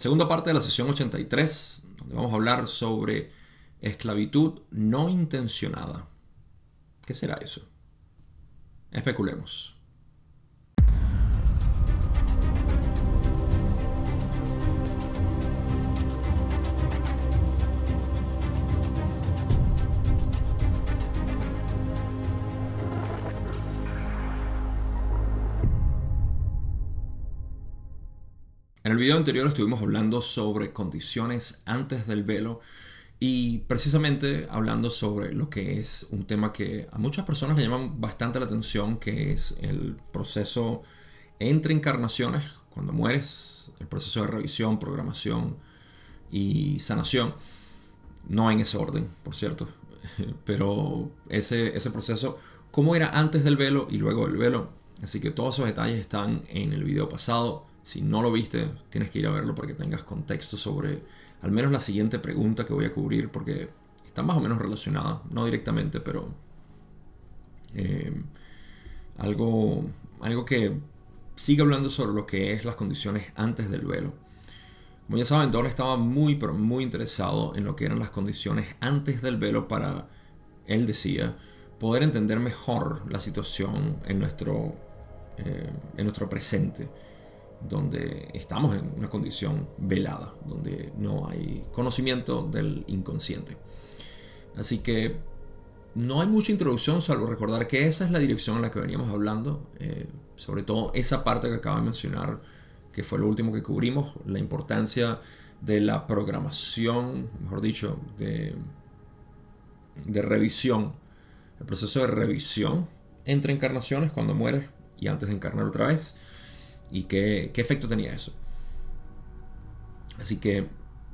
Segunda parte de la sesión 83, donde vamos a hablar sobre esclavitud no intencionada. ¿Qué será eso? Especulemos. En el video anterior estuvimos hablando sobre condiciones antes del velo y precisamente hablando sobre lo que es un tema que a muchas personas le llaman bastante la atención, que es el proceso entre encarnaciones, cuando mueres, el proceso de revisión, programación y sanación. No en ese orden, por cierto, pero ese, ese proceso, cómo era antes del velo y luego del velo. Así que todos esos detalles están en el video pasado. Si no lo viste, tienes que ir a verlo para que tengas contexto sobre al menos la siguiente pregunta que voy a cubrir, porque está más o menos relacionada, no directamente, pero eh, algo, algo que sigue hablando sobre lo que es las condiciones antes del velo. Como ya estaba muy, pero muy interesado en lo que eran las condiciones antes del velo para, él decía, poder entender mejor la situación en nuestro, eh, en nuestro presente donde estamos en una condición velada, donde no hay conocimiento del inconsciente. Así que no hay mucha introducción, salvo recordar que esa es la dirección en la que veníamos hablando, eh, sobre todo esa parte que acabo de mencionar, que fue lo último que cubrimos, la importancia de la programación, mejor dicho, de, de revisión, el proceso de revisión entre encarnaciones cuando mueres y antes de encarnar otra vez y qué, efecto tenía eso. Así que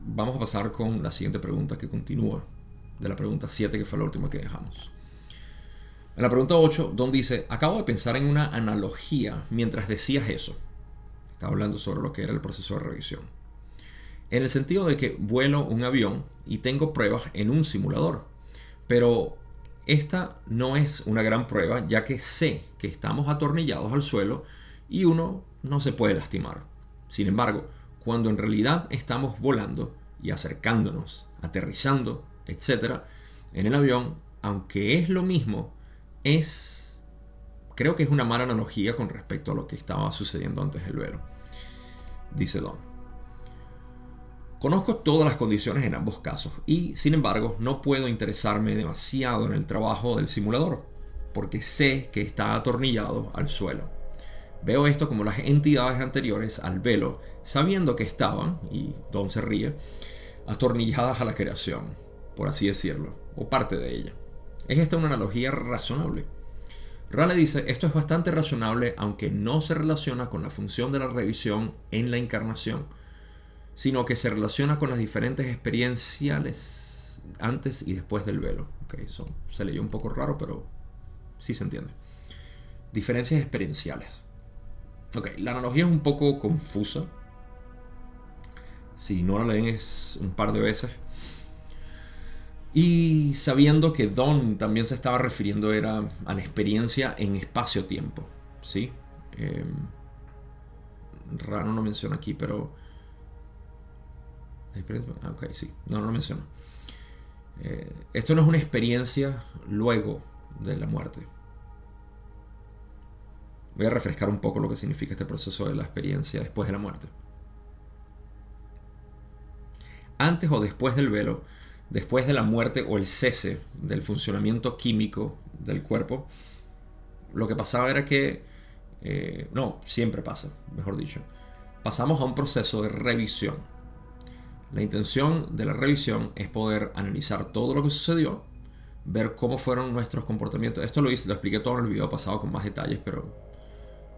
vamos a pasar con la siguiente pregunta que continúa de la pregunta 7 que fue la última que dejamos. En la pregunta 8, Don dice, acabo de pensar en una analogía mientras decías eso. Estaba hablando sobre lo que era el proceso de revisión. En el sentido de que vuelo un avión y tengo pruebas en un simulador. Pero esta no es una gran prueba ya que sé que estamos atornillados al suelo y uno no se puede lastimar. Sin embargo, cuando en realidad estamos volando y acercándonos, aterrizando, etc., en el avión, aunque es lo mismo, es... Creo que es una mala analogía con respecto a lo que estaba sucediendo antes del vuelo. Dice Don. Conozco todas las condiciones en ambos casos y, sin embargo, no puedo interesarme demasiado en el trabajo del simulador, porque sé que está atornillado al suelo. Veo esto como las entidades anteriores al velo, sabiendo que estaban, y Don se ríe, atornilladas a la creación, por así decirlo, o parte de ella. ¿Es esta una analogía razonable? Rale dice, esto es bastante razonable aunque no se relaciona con la función de la revisión en la encarnación, sino que se relaciona con las diferentes experienciales antes y después del velo. Okay, eso se leyó un poco raro, pero sí se entiende. Diferencias experienciales. Ok, la analogía es un poco confusa. Si no la leen es un par de veces. Y sabiendo que Don también se estaba refiriendo era a la experiencia en espacio-tiempo. ¿Sí? Em, raro no menciona aquí, pero... Ah, ok, sí. No, no lo menciona. Eh, esto no es una experiencia luego de la muerte. Voy a refrescar un poco lo que significa este proceso de la experiencia después de la muerte. Antes o después del velo, después de la muerte o el cese del funcionamiento químico del cuerpo, lo que pasaba era que, eh, no, siempre pasa, mejor dicho, pasamos a un proceso de revisión. La intención de la revisión es poder analizar todo lo que sucedió, ver cómo fueron nuestros comportamientos. Esto lo hice, lo expliqué todo en el video pasado con más detalles, pero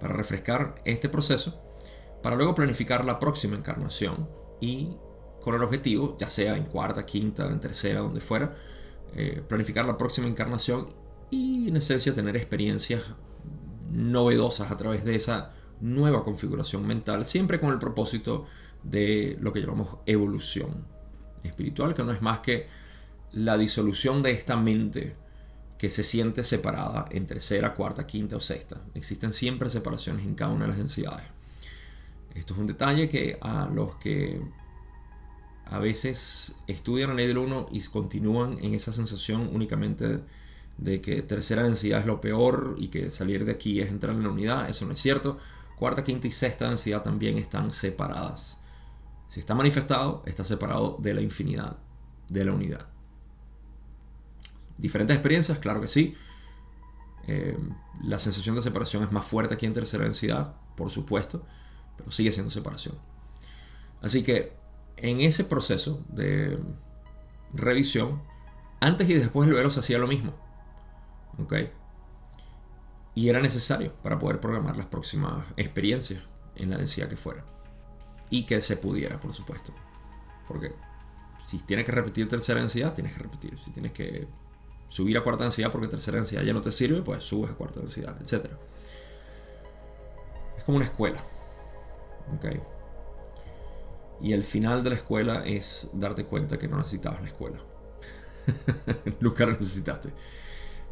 para refrescar este proceso, para luego planificar la próxima encarnación y con el objetivo, ya sea en cuarta, quinta, en tercera, donde fuera, eh, planificar la próxima encarnación y en esencia tener experiencias novedosas a través de esa nueva configuración mental, siempre con el propósito de lo que llamamos evolución espiritual, que no es más que la disolución de esta mente que se siente separada en tercera, cuarta, quinta o sexta. Existen siempre separaciones en cada una de las densidades. Esto es un detalle que a los que a veces estudian la ley del 1 y continúan en esa sensación únicamente de que tercera densidad es lo peor y que salir de aquí es entrar en la unidad, eso no es cierto. Cuarta, quinta y sexta densidad también están separadas. Si está manifestado, está separado de la infinidad, de la unidad. Diferentes experiencias, claro que sí. Eh, la sensación de separación es más fuerte aquí en tercera densidad, por supuesto, pero sigue siendo separación. Así que en ese proceso de revisión, antes y después del velo se hacía lo mismo. ¿Ok? Y era necesario para poder programar las próximas experiencias en la densidad que fuera. Y que se pudiera, por supuesto. Porque si tienes que repetir tercera densidad, tienes que repetir. Si tienes que subir a cuarta densidad porque tercera densidad ya no te sirve, pues subes a cuarta densidad, etc. Es como una escuela. ¿Ok? Y el final de la escuela es darte cuenta que no necesitabas la escuela. Nunca la necesitaste.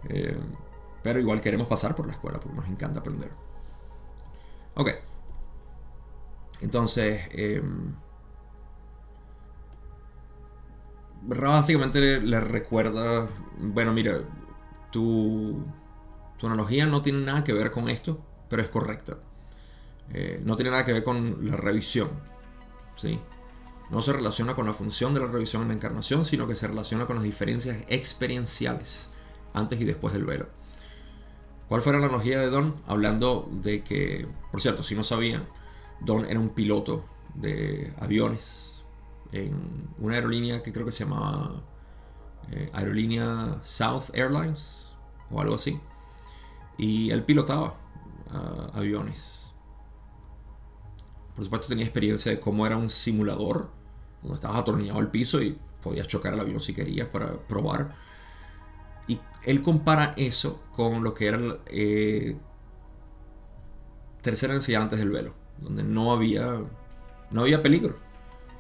Eh, pero igual queremos pasar por la escuela porque nos encanta aprender. Ok. Entonces, eh, básicamente le, recuerda, bueno, mira, tu, tu analogía no tiene nada que ver con esto, pero es correcta. Eh, no tiene nada que ver con la revisión. ¿sí? No se relaciona con la función de la revisión en la encarnación, sino que se relaciona con las diferencias experienciales antes y después del velo. ¿Cuál fue la analogía de Don? Hablando de que, por cierto, si no sabían, Don era un piloto de aviones en una aerolínea que creo que se llamaba eh, Aerolínea South Airlines o algo así. Y él pilotaba ah, aviones. Por supuesto tenía experiencia de cómo era un simulador, donde estabas atornillado al piso y podías chocar el avión si querías para probar. Y él compara eso con lo que era eh, tercera densidad antes del velo, donde no había, no había peligro.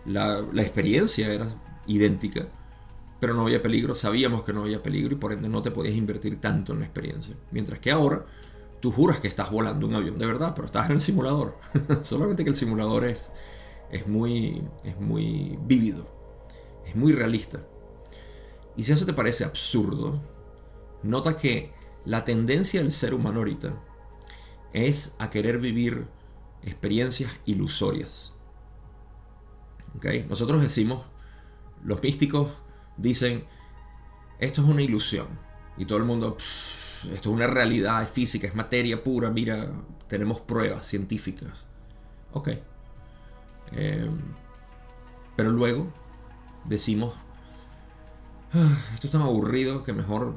La, experiencia era idéntica, pero no había peligro, sabíamos que no había peligro y por ende no te podías invertir tanto en la experiencia. Mientras que ahora tú juras que estás volando un avión de verdad, pero estás en el simulador. Solamente que el simulador es, es, muy, es muy vívido, es muy realista. Y si eso te parece absurdo, nota que la tendencia del ser humano ahorita es a querer vivir experiencias ilusorias. ¿Okay? Nosotros decimos, los místicos dicen, esto es una ilusión. Y todo el mundo, esto es una realidad, es física, es materia pura, mira, tenemos pruebas científicas. Ok. Em, pero luego decimos, ah, esto es tan aburrido que mejor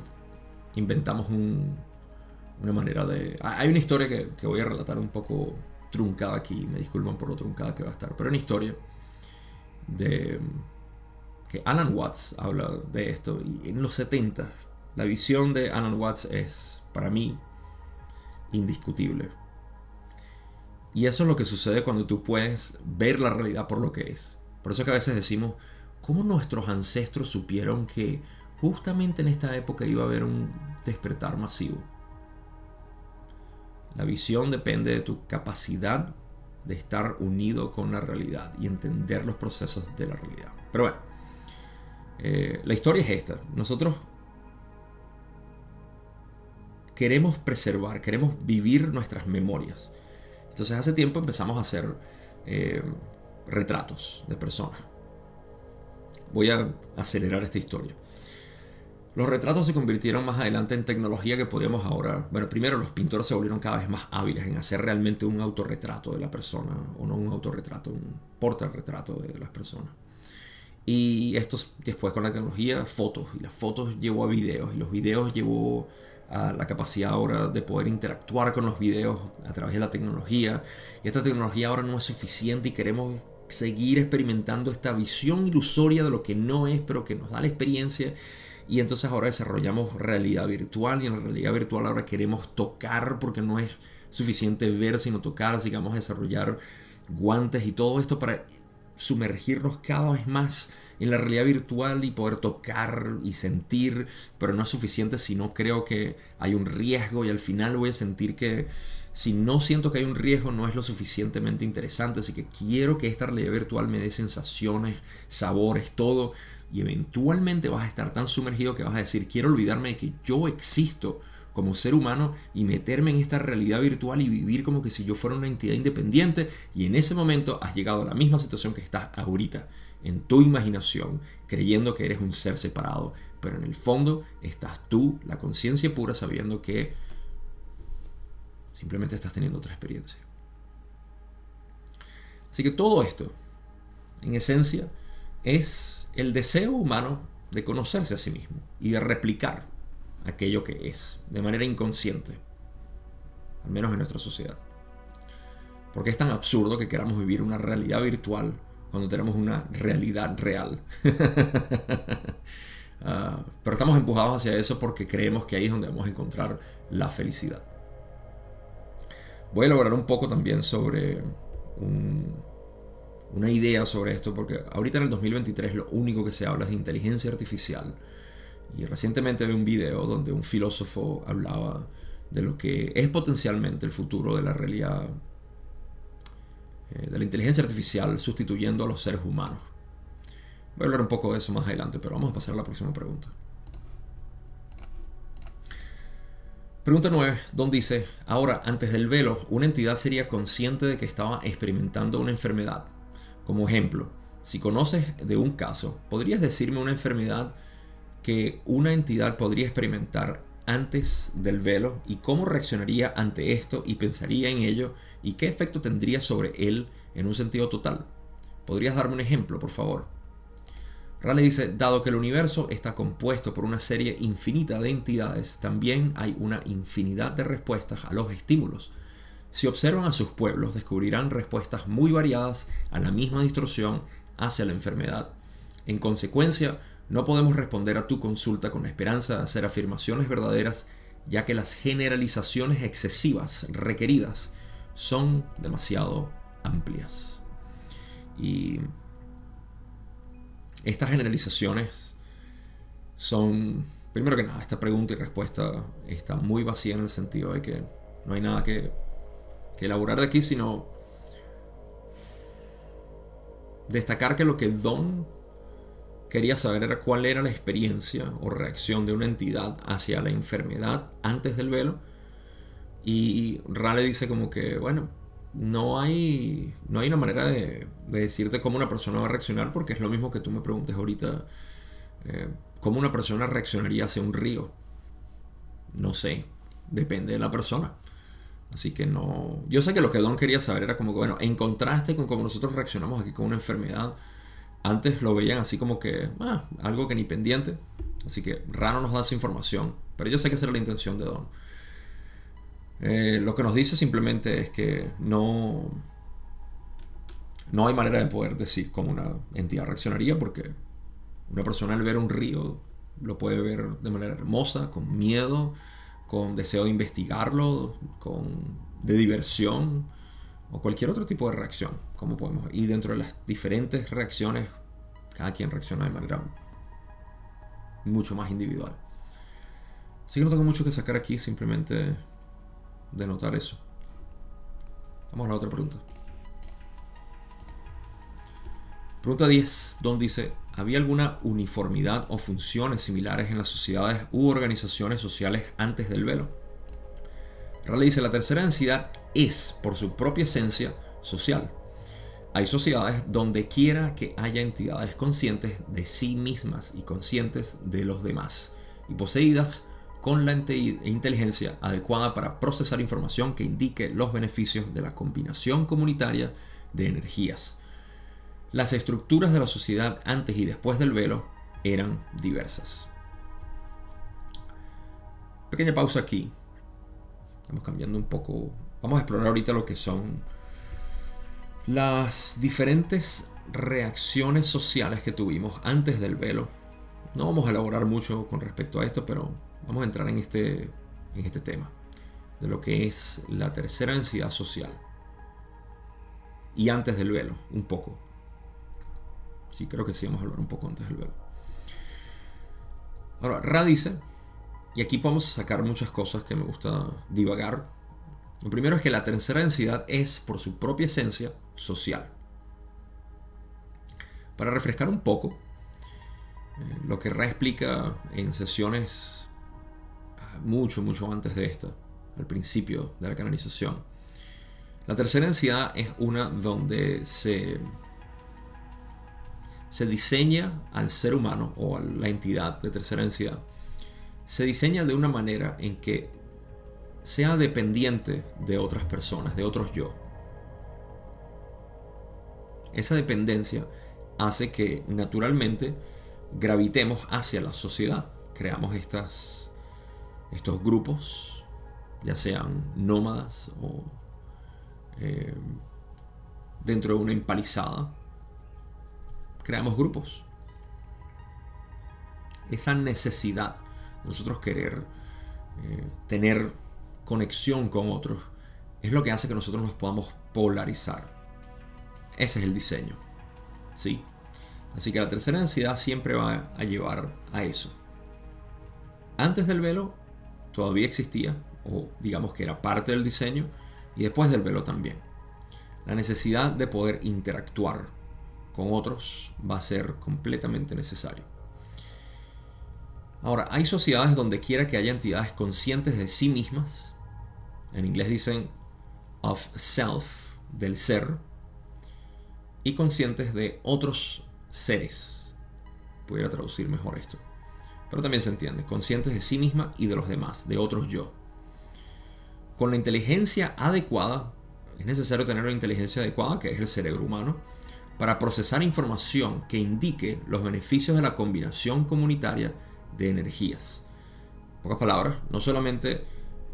inventamos una manera de... Hay una historia que, que, voy a relatar un poco truncada aquí, me disculpan por lo truncada que va a estar, pero una historia de que Alan Watts habla de esto y en los 70 la visión de Alan Watts es, para mí, indiscutible. Y eso es lo que sucede cuando tú puedes ver la realidad por lo que es. Por eso que a veces decimos, ¿cómo nuestros ancestros supieron que justamente en esta época iba a haber un despertar masivo? La visión depende de tu capacidad de estar unido con la realidad y entender los procesos de la realidad. Pero bueno, eh, la historia es esta. Nosotros queremos preservar, queremos vivir nuestras memorias. Entonces hace tiempo empezamos a hacer eh, retratos de personas. Voy a acelerar esta historia. Los retratos se convirtieron más adelante en tecnología que podíamos ahora. Bueno, primero los pintores se volvieron cada vez más hábiles en hacer realmente un autorretrato de la persona, o no un autorretrato, un portarretrato de las personas. Y esto después con la tecnología, fotos, y las fotos llevó a videos, y los videos llevó a la capacidad ahora de poder interactuar con los videos a través de la tecnología. Y esta tecnología ahora no es suficiente y queremos seguir experimentando esta visión ilusoria de lo que no es, pero que nos da la experiencia. Y entonces ahora desarrollamos realidad virtual y en la realidad virtual ahora queremos tocar porque no es suficiente ver sino tocar, así que vamos a desarrollar guantes y todo esto para sumergirnos cada vez más en la realidad virtual y poder tocar y sentir, pero no es suficiente si no creo que hay un riesgo y al final voy a sentir que si no siento que hay un riesgo, no es lo suficientemente interesante. Así que quiero que esta realidad virtual me dé sensaciones, sabores, todo. Y eventualmente vas a estar tan sumergido que vas a decir, quiero olvidarme de que yo existo como ser humano y meterme en esta realidad virtual y vivir como que si yo fuera una entidad independiente. Y en ese momento has llegado a la misma situación que estás ahorita, en tu imaginación, creyendo que eres un ser separado. Pero en el fondo estás tú, la conciencia pura, sabiendo que Simplemente estás teniendo otra experiencia. Así que todo esto, en esencia, es el deseo humano de conocerse a sí mismo y de replicar aquello que es, de manera inconsciente, al menos en nuestra sociedad. Porque es tan absurdo que queramos vivir una realidad virtual cuando tenemos una realidad real. Ah, pero estamos empujados hacia eso porque creemos que ahí es donde vamos a encontrar la felicidad. Voy a elaborar un poco también sobre una idea sobre esto, porque ahorita en el 2023 lo único que se habla es de inteligencia artificial. Y recientemente vi un video donde un filósofo hablaba de lo que es potencialmente el futuro de la realidad, eh, de la inteligencia artificial sustituyendo a los seres humanos. Voy a hablar un poco de eso más adelante, pero vamos a pasar a la próxima pregunta. Pregunta 9, Don dice, ahora, antes del velo, una entidad sería consciente de que estaba experimentando una enfermedad. Como ejemplo, si conoces de un caso, ¿podrías decirme una enfermedad que una entidad podría experimentar antes del velo y cómo reaccionaría ante esto y pensaría en ello y qué efecto tendría sobre él en un sentido total? ¿Podrías darme un ejemplo, por favor? Raleigh dice, dado que el universo está compuesto por una serie infinita de entidades, también hay una infinidad de respuestas a los estímulos. Si observan a sus pueblos, descubrirán respuestas muy variadas a la misma distorsión hacia la enfermedad. En consecuencia, no podemos responder a tu consulta con la esperanza de hacer afirmaciones verdaderas, ya que las generalizaciones excesivas requeridas son demasiado amplias. Y estas generalizaciones son, primero que nada, esta pregunta y respuesta está muy vacía en el sentido de que no hay nada que, elaborar de aquí, sino destacar que lo que Don quería saber era cuál era la experiencia o reacción de una entidad hacia la enfermedad antes del velo. Y Rale dice como que, bueno, no hay, no hay una manera de, decirte cómo una persona va a reaccionar porque es lo mismo que tú me preguntes ahorita, eh, cómo una persona reaccionaría hacia un río. No sé, depende de la persona. Así que no. Yo sé que lo que Don quería saber era como que, bueno, en contraste con cómo nosotros reaccionamos aquí con una enfermedad, antes lo veían así como que, ah, algo que ni pendiente. Así que raro nos da esa información. Pero yo sé que esa era la intención de Don. Eh, lo que nos dice simplemente es que no, no hay manera de poder decir cómo una entidad reaccionaría porque una persona al ver un río lo puede ver de manera hermosa, con miedo, con deseo de investigarlo, con, de diversión o cualquier otro tipo de reacción. Como podemos y dentro de las diferentes reacciones, cada quien reacciona de manera mucho más individual. Así que no tengo mucho que sacar aquí, simplemente de notar eso. Vamos a la otra pregunta. Pregunta 10, Don dice, ¿había alguna uniformidad o funciones similares en las sociedades u organizaciones sociales antes del velo? Raleigh dice, la tercera densidad es, por su propia esencia, social. Hay sociedades donde quiera que haya entidades conscientes de sí mismas y conscientes de los demás, y poseídas con la inteligencia adecuada para procesar información que indique los beneficios de la combinación comunitaria de energías. Las estructuras de la sociedad antes y después del velo eran diversas. Pequeña pausa aquí. Estamos cambiando un poco. Vamos a explorar ahorita lo que son las diferentes reacciones sociales que tuvimos antes del velo. No vamos a elaborar mucho con respecto a esto, pero vamos a entrar en este, en este tema de lo que es la tercera densidad social. Y antes del velo, un poco. Sí, creo que sí vamos a hablar un poco antes del velo. Ahora, Ra dice, y aquí podemos sacar muchas cosas que me gusta divagar. Lo primero es que la tercera densidad es, por su propia esencia, social. Para refrescar un poco, eh, lo que Ra explica en sesiones ah, mucho, mucho antes de esta, al principio de la canalización, la tercera densidad es una donde se, se diseña al ser humano o a la entidad de tercera densidad, se diseña de una manera en que sea dependiente de otras personas, de otros yo. Esa dependencia hace que naturalmente gravitemos hacia la sociedad. Creamos estas, estos grupos, ya sean nómadas o eh, dentro de una empalizada. Creamos grupos. Esa necesidad nosotros querer eh, tener conexión con otros es lo que hace que nosotros nos podamos polarizar. Ese es el diseño. ¿Sí? Así que la tercera densidad siempre va a llevar a eso. Antes del velo todavía existía, o digamos que era parte del diseño, y después del velo también. La necesidad de poder interactuar con otros va a ser completamente necesario. Ahora, hay sociedades donde quiera que haya entidades conscientes de sí mismas, en inglés dicen of self, del ser, y conscientes de otros seres. Pudiera traducir mejor esto. Pero también se entiende, conscientes de sí misma y de los demás, de otros yo. Con la inteligencia adecuada, es necesario tener una inteligencia adecuada, que es el cerebro humano, para procesar información que indique los beneficios de la combinación comunitaria de energías. En pocas palabras, no solamente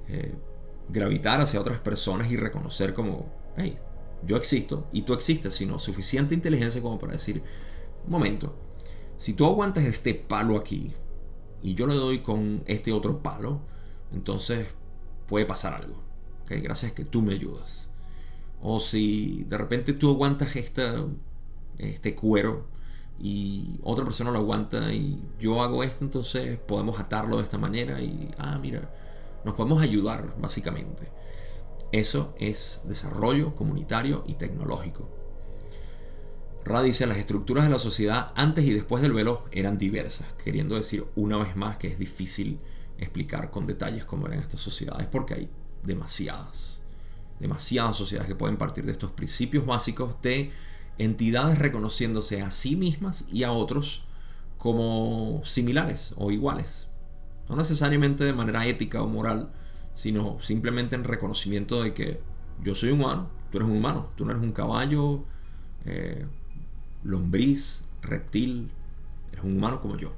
eh, gravitar hacia otras personas y reconocer como, hey, yo existo y tú existes, sino suficiente inteligencia como para decir, un momento, si tú aguantas este palo aquí y yo le doy con este otro palo, entonces puede pasar algo. ¿okay? Gracias que tú me ayudas. O si de repente tú aguantas esta, este cuero y otra persona lo aguanta y yo hago esto, entonces podemos atarlo de esta manera y, ah, mira, nos podemos ayudar básicamente. Eso es desarrollo comunitario y tecnológico. Ra dice, las estructuras de la sociedad antes y después del velo eran diversas, queriendo decir una vez más que es difícil explicar con detalles cómo eran estas sociedades, porque hay demasiadas, demasiadas sociedades que pueden partir de estos principios básicos de entidades reconociéndose a sí mismas y a otros como similares o iguales. No necesariamente de manera ética o moral, sino simplemente en reconocimiento de que yo soy humano, tú eres un humano, tú no eres un caballo, eh, lombriz, reptil, eres un humano como yo.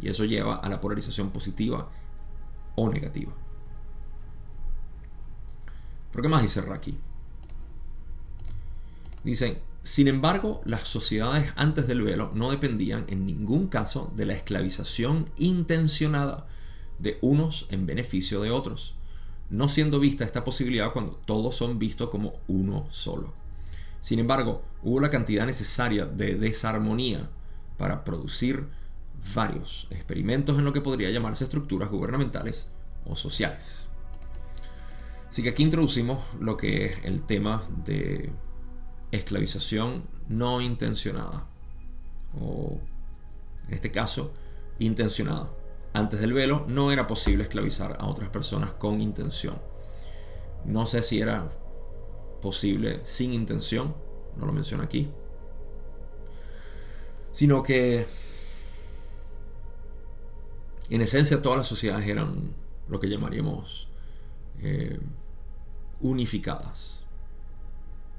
Y eso lleva a la polarización positiva o negativa. ¿Pero qué más dice Raki? Dicen, sin embargo, las sociedades antes del velo no dependían en ningún caso de la esclavización intencionada de unos en beneficio de otros, no siendo vista esta posibilidad cuando todos son vistos como uno solo. Sin embargo, hubo la cantidad necesaria de desarmonía para producir varios experimentos en lo que podría llamarse estructuras gubernamentales o sociales. Así que aquí introducimos lo que es el tema de esclavización no intencionada, o en este caso, intencionada. Antes del velo no era posible esclavizar a otras personas con intención. No sé si era posible sin intención, no lo menciono aquí, sino que en esencia todas las sociedades eran lo que llamaríamos eh, unificadas.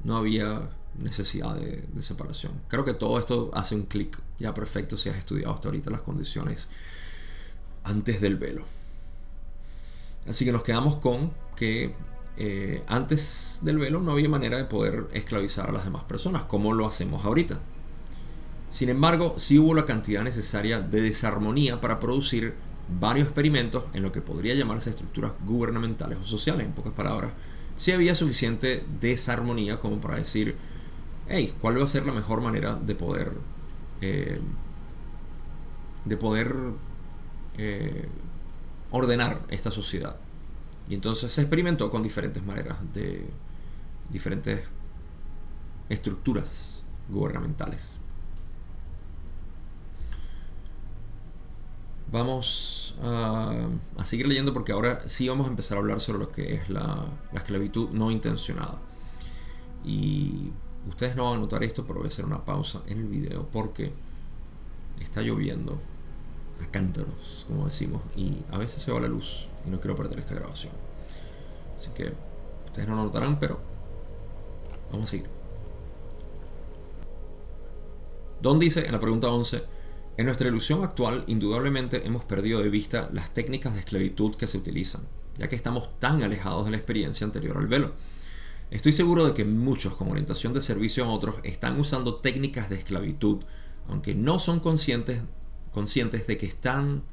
No había necesidad de, separación. Creo que todo esto hace un clic ya perfecto si has estudiado hasta ahorita las condiciones antes del velo. Así que nos quedamos con que eh, antes del velo no había manera de poder esclavizar a las demás personas, como lo hacemos ahorita. Sin embargo, sí hubo la cantidad necesaria de desarmonía para producir varios experimentos en lo que podría llamarse estructuras gubernamentales o sociales, en pocas palabras. Si había suficiente desarmonía como para decir, hey, ¿cuál va a ser la mejor manera de poder, eh, de poder eh, ordenar esta sociedad. Y entonces se experimentó con diferentes maneras de diferentes estructuras gubernamentales. Vamos a, seguir leyendo porque ahora sí vamos a empezar a hablar sobre lo que es la, la esclavitud no intencionada. Y ustedes no van a notar esto, pero voy a hacer una pausa en el video porque está lloviendo a cántaros, como decimos, y a veces se va la luz y no quiero perder esta grabación. Así que ustedes no lo notarán, pero vamos a seguir. Don dice en la pregunta 11, en nuestra ilusión actual indudablemente hemos perdido de vista las técnicas de esclavitud que se utilizan, ya que estamos tan alejados de la experiencia anterior al velo. Estoy seguro de que muchos con orientación de servicio a otros están usando técnicas de esclavitud, aunque no son conscientes, conscientes de que están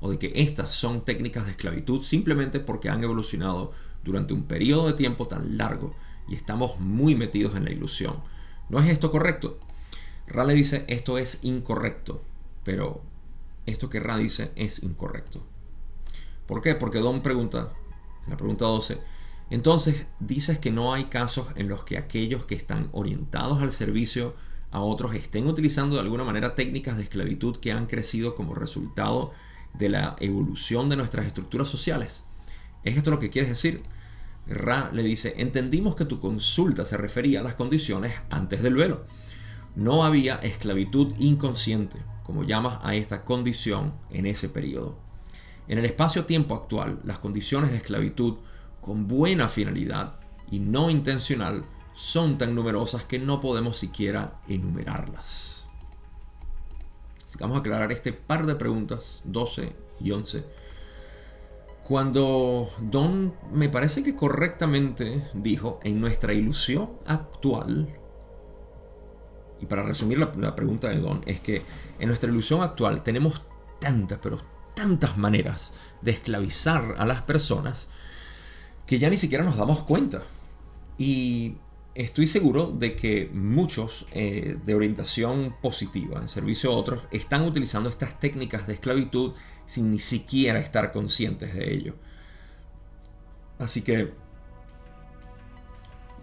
o de que estas son técnicas de esclavitud simplemente porque han evolucionado durante un periodo de tiempo tan largo y estamos muy metidos en la ilusión. ¿No es esto correcto? Ra dice esto es incorrecto, pero esto que Ra dice es incorrecto. ¿Por qué? Porque Don pregunta, en la pregunta 12, entonces dices que no hay casos en los que aquellos que están orientados al servicio a otros estén utilizando de alguna manera técnicas de esclavitud que han crecido como resultado de la evolución de nuestras estructuras sociales. ¿Es esto lo que quieres decir? Ra le dice, entendimos que tu consulta se refería a las condiciones antes del velo. No había esclavitud inconsciente, como llamas a esta condición en ese periodo. En el espacio-tiempo actual, las condiciones de esclavitud con buena finalidad y no intencional son tan numerosas que no podemos siquiera enumerarlas. Así que vamos a aclarar este par de preguntas, 12 y 11 cuando Don me parece que correctamente dijo, en nuestra ilusión actual, y para resumir la, pregunta de Don, es que en nuestra ilusión actual tenemos tantas, pero tantas maneras de esclavizar a las personas que ya ni siquiera nos damos cuenta. Y estoy seguro de que muchos eh, de orientación positiva en servicio a otros están utilizando estas técnicas de esclavitud sin ni siquiera estar conscientes de ello. Así que,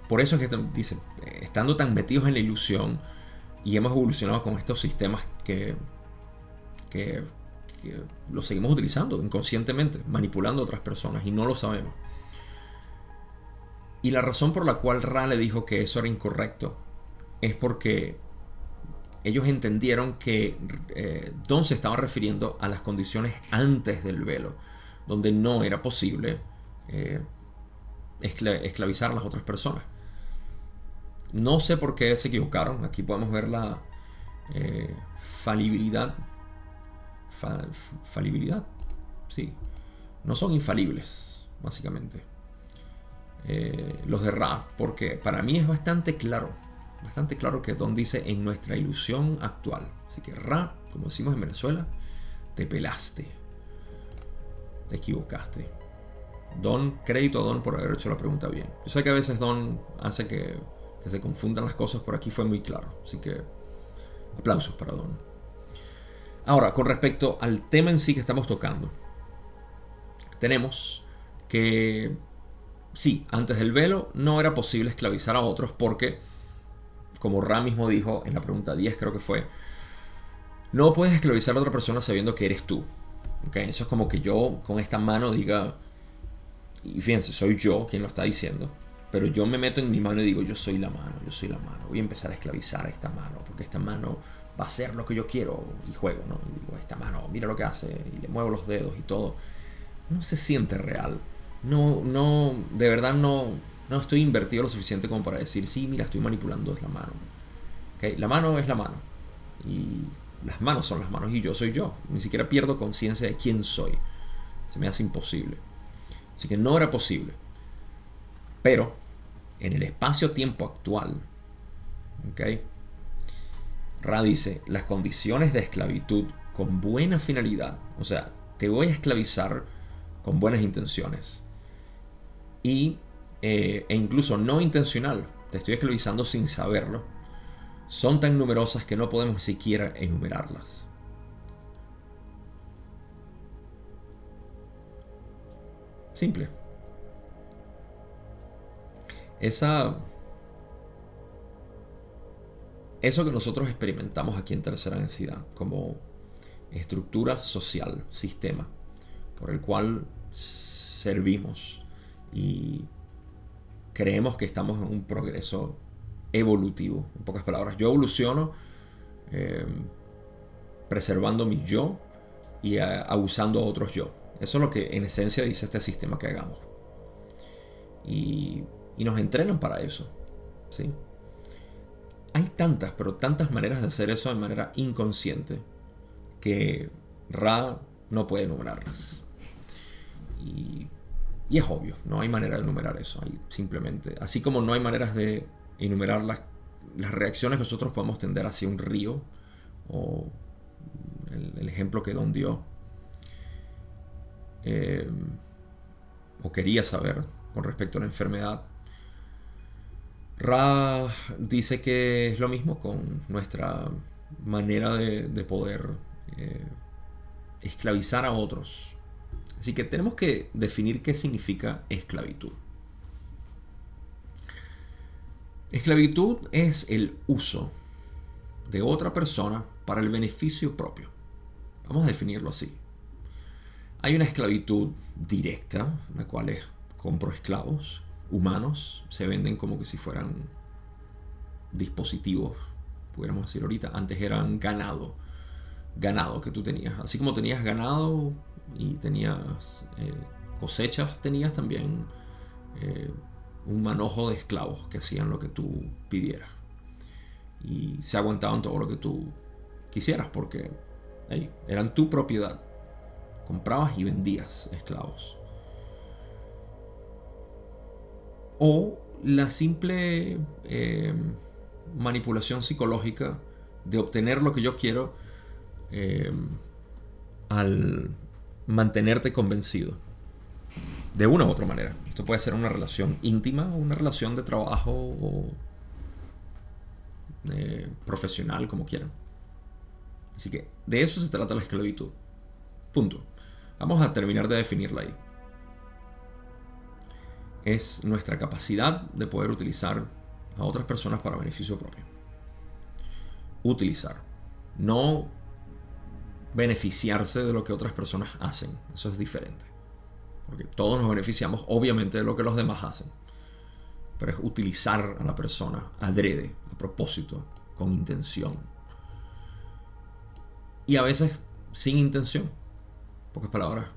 por eso es que dicen, estando tan metidos en la ilusión y hemos evolucionado con estos sistemas que, que, que los seguimos utilizando inconscientemente, manipulando a otras personas y no lo sabemos. Y la razón por la cual Ra le dijo que eso era incorrecto es porque ellos entendieron que eh, Don se estaba refiriendo a las condiciones antes del velo, donde no era posible eh, esclavizar a las otras personas. No sé por qué se equivocaron. Aquí podemos ver la eh, falibilidad. falibilidad. Sí. No son infalibles, básicamente. Los de Ra, porque para mí es bastante claro bastante claro que Don dice en nuestra ilusión actual. Así que Ra, como decimos en Venezuela, te pelaste. Te equivocaste. Don, crédito a Don por haber hecho la pregunta bien. Yo sé que a veces Don hace que, que se confundan las cosas, por aquí fue muy claro. Así que aplausos para Don. Ahora, con respecto al tema en sí que estamos tocando, tenemos que sí, antes del velo no era posible esclavizar a otros porque como Ra mismo dijo en la pregunta 10 creo que fue, no puedes esclavizar a otra persona sabiendo que eres tú. ¿Okay? Eso es como que yo con esta mano diga, y fíjense, soy yo quien lo está diciendo, pero yo me meto en mi mano y digo, yo soy la mano, yo soy la mano, voy a empezar a esclavizar a esta mano, porque esta mano va a hacer lo que yo quiero y juego, ¿no? Y digo, esta mano, mira lo que hace, y le muevo los dedos y todo. No se siente real. No, no, de verdad no, no estoy invertido lo suficiente como para decir, sí, mira, estoy manipulando es la mano. ¿Okay? La mano es la mano. Y las manos son las manos y yo soy yo. Ni siquiera pierdo conciencia de quién soy. Se me hace imposible. Así que no era posible. Pero en el espacio-tiempo actual, ¿ok? Ra dice, las condiciones de esclavitud con buena finalidad, o sea, te voy a esclavizar con buenas intenciones. Y eh, e incluso no intencional, te estoy esclavizando sin saberlo, son tan numerosas que no podemos siquiera enumerarlas. Simple. esa... Eso que nosotros experimentamos aquí en tercera densidad como estructura social, sistema, por el cual servimos y creemos que estamos en un progreso evolutivo. En pocas palabras, yo evoluciono eh, preservando mi yo y eh, abusando a otros yo. Eso es lo que en esencia dice este sistema que hagamos. Y, nos entrenan para eso. ¿sí? Hay tantas, pero tantas maneras de hacer eso de manera inconsciente que Ra no puede enumerarlas. Y, y, es obvio, no hay manera de enumerar eso. Simplemente, así como no hay maneras de enumerar las, las reacciones que nosotros podemos tender hacia un río o el, ejemplo que Don dio, eh, o quería saber con respecto a la enfermedad. Ra dice que es lo mismo con nuestra manera de, poder eh, esclavizar a otros. Así que tenemos que definir qué significa esclavitud. Esclavitud es el uso de otra persona para el beneficio propio. Vamos a definirlo así. Hay una esclavitud directa, la cual compro esclavos humanos, se venden como que si fueran dispositivos, pudiéramos decir ahorita. Antes eran ganado, ganado que tú tenías. Así como tenías ganado y tenías eh, cosechas, tenías también eh, un manojo de esclavos que hacían lo que tú pidieras. Y se aguantaban todo lo que tú quisieras porque eran tu propiedad. Comprabas y vendías esclavos. O la simple em, manipulación psicológica de obtener lo que yo quiero al mantenerte convencido. De una u otra manera. Esto puede ser una relación íntima o una relación de trabajo o eh, profesional, como quieran. Así que de eso se trata la esclavitud. Punto. Vamos a terminar de definirla ahí. Es nuestra capacidad de poder utilizar a otras personas para beneficio propio. Utilizar. No beneficiarse de lo que otras personas hacen. Eso es diferente. Porque todos nos beneficiamos obviamente de lo que los demás hacen. Pero es utilizar a la persona adrede, a propósito, con intención y a veces sin intención. Pocas palabras.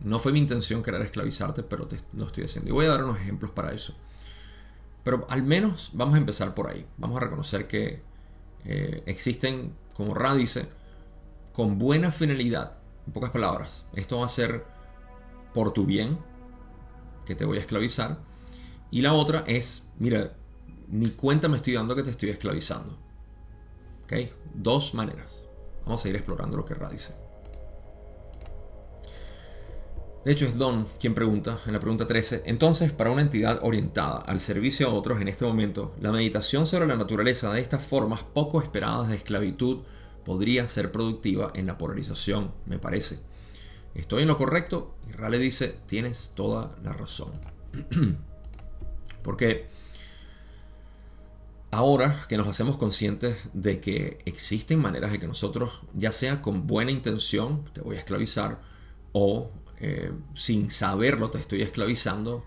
No fue mi intención querer esclavizarte, pero te, lo estoy haciendo. Y voy a dar unos ejemplos para eso. Pero al menos vamos a empezar por ahí. Vamos a reconocer que eh, existen, como Ra dice, con buena finalidad. En pocas palabras, esto va a ser por tu bien, que te voy a esclavizar. Y la otra es, mira, ni cuenta me estoy dando que te estoy esclavizando. ¿Ok? Dos maneras. Vamos a ir explorando lo que Ra dice. De hecho, es Don quien pregunta en la pregunta 13. Entonces, para una entidad orientada al servicio a otros en este momento, la meditación sobre la naturaleza de estas formas poco esperadas de esclavitud podría ser productiva en la polarización, me parece. ¿Estoy en lo correcto? Y Ra le dice, tienes toda la razón. Porque Ahora que nos hacemos conscientes de que existen maneras de que nosotros, ya sea con buena intención, te voy a esclavizar, o eh, sin saberlo te estoy esclavizando,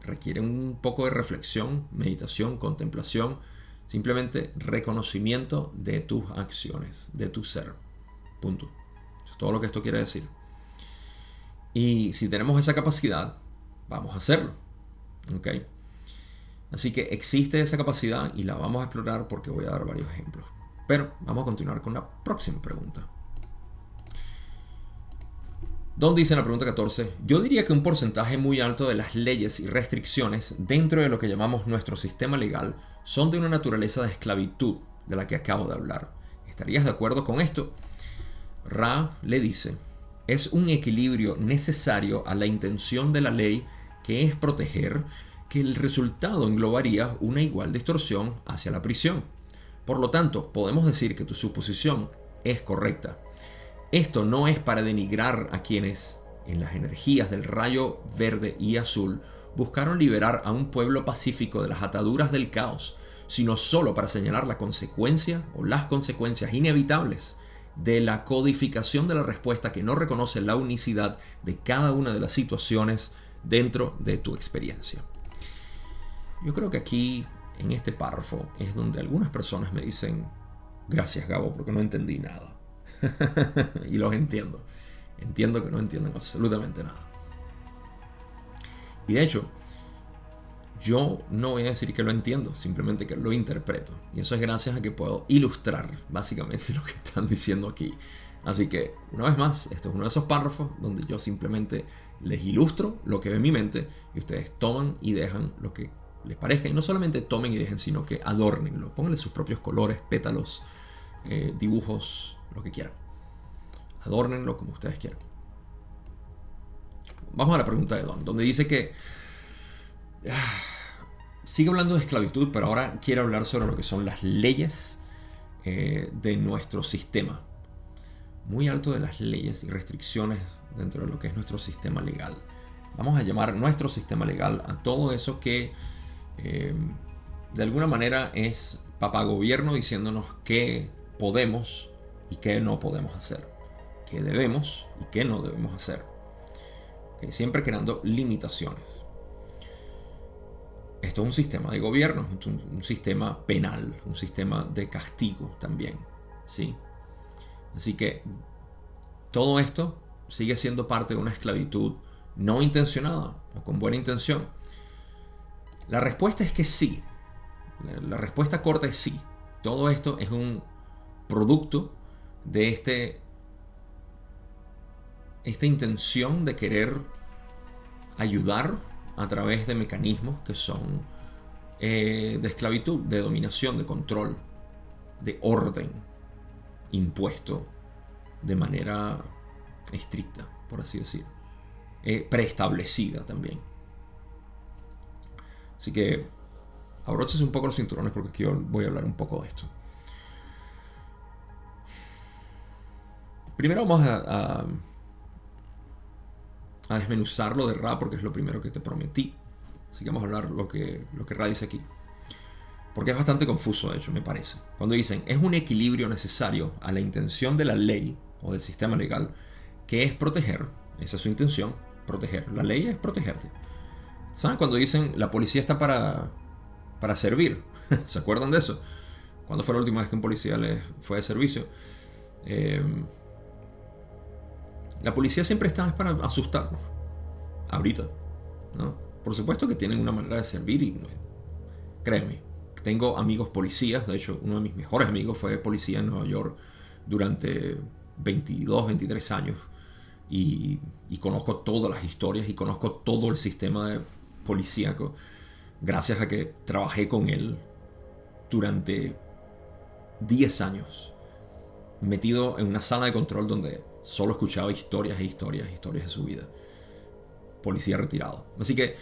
requiere un poco de reflexión, meditación, contemplación, simplemente reconocimiento de tus acciones, de tu ser. Punto. Es todo lo que esto quiere decir. Y si tenemos esa capacidad, vamos a hacerlo. ¿Ok? Así que existe esa capacidad y la vamos a explorar porque voy a dar varios ejemplos. Pero vamos a continuar con la próxima pregunta. Don dice en la pregunta 14, yo diría que un porcentaje muy alto de las leyes y restricciones dentro de lo que llamamos nuestro sistema legal son de una naturaleza de esclavitud de la que acabo de hablar. ¿Estarías de acuerdo con esto? Ra le dice, es un equilibrio necesario a la intención de la ley que es proteger que el resultado englobaría una igual distorsión hacia la prisión. Por lo tanto, podemos decir que tu suposición es correcta. Esto no es para denigrar a quienes, en las energías del rayo verde y azul, buscaron liberar a un pueblo pacífico de las ataduras del caos, sino solo para señalar la consecuencia o las consecuencias inevitables de la codificación de la respuesta que no reconoce la unicidad de cada una de las situaciones dentro de tu experiencia. Yo creo que aquí, en este párrafo, es donde algunas personas me dicen, gracias Gabo, porque no entendí nada. y los entiendo. Entiendo que no entienden absolutamente nada. Y de hecho, yo no voy a decir que lo entiendo, simplemente que lo interpreto. Y eso es gracias a que puedo ilustrar básicamente lo que están diciendo aquí. Así que, una vez más, esto es uno de esos párrafos donde yo simplemente les ilustro lo que ve mi mente y ustedes toman y dejan lo que les parezca. Y no solamente tomen y dejen, sino que adornenlo. Pónganle sus propios colores, pétalos, eh, dibujos, lo que quieran. Adórnenlo como ustedes quieran. Vamos a la pregunta de Don, donde dice que ah, sigue hablando de esclavitud, pero ahora quiere hablar sobre lo que son las leyes eh, de nuestro sistema. Muy alto de las leyes y restricciones dentro de lo que es nuestro sistema legal. Vamos a llamar nuestro sistema legal a todo eso que eh, de alguna manera es papá gobierno diciéndonos qué podemos y qué no podemos hacer, qué debemos y qué no debemos hacer. Siempre creando limitaciones. Esto es un sistema de gobierno, un, un sistema penal, un sistema de castigo también. ¿sí? Así que todo esto sigue siendo parte de una esclavitud no intencionada o con buena intención. La respuesta es que sí. La respuesta corta es sí. Todo esto es un producto de este, esta intención de querer ayudar a través de mecanismos que son eh, de esclavitud, de dominación, de control, de orden impuesto de manera estricta, por así decir, eh, preestablecida también. Así que abroches un poco los cinturones porque aquí voy a hablar un poco de esto. Primero vamos a, desmenuzar lo de Ra porque es lo primero que te prometí. Así que vamos a hablar lo que, lo que Ra dice aquí. Porque es bastante confuso, de hecho, me parece. Cuando dicen, es un equilibrio necesario a la intención de la ley o del sistema legal, que es proteger, esa es su intención, proteger. La ley es protegerte. ¿Saben cuando dicen, la policía está para, para servir? ¿Se acuerdan de eso? ¿Cuándo fue la última vez que un policía les fue de servicio? Eh, la policía siempre está para asustarnos. Ahorita. ¿no? Por supuesto que tienen una manera de servir y créeme, tengo amigos policías, de hecho uno de mis mejores amigos fue policía en Nueva York durante 22, 23 años y, conozco todas las historias y conozco todo el sistema de policíaco gracias a que trabajé con él durante 10 años metido en una sala de control donde solo escuchaba historias e historias, historias de su vida. Policía retirado. Así que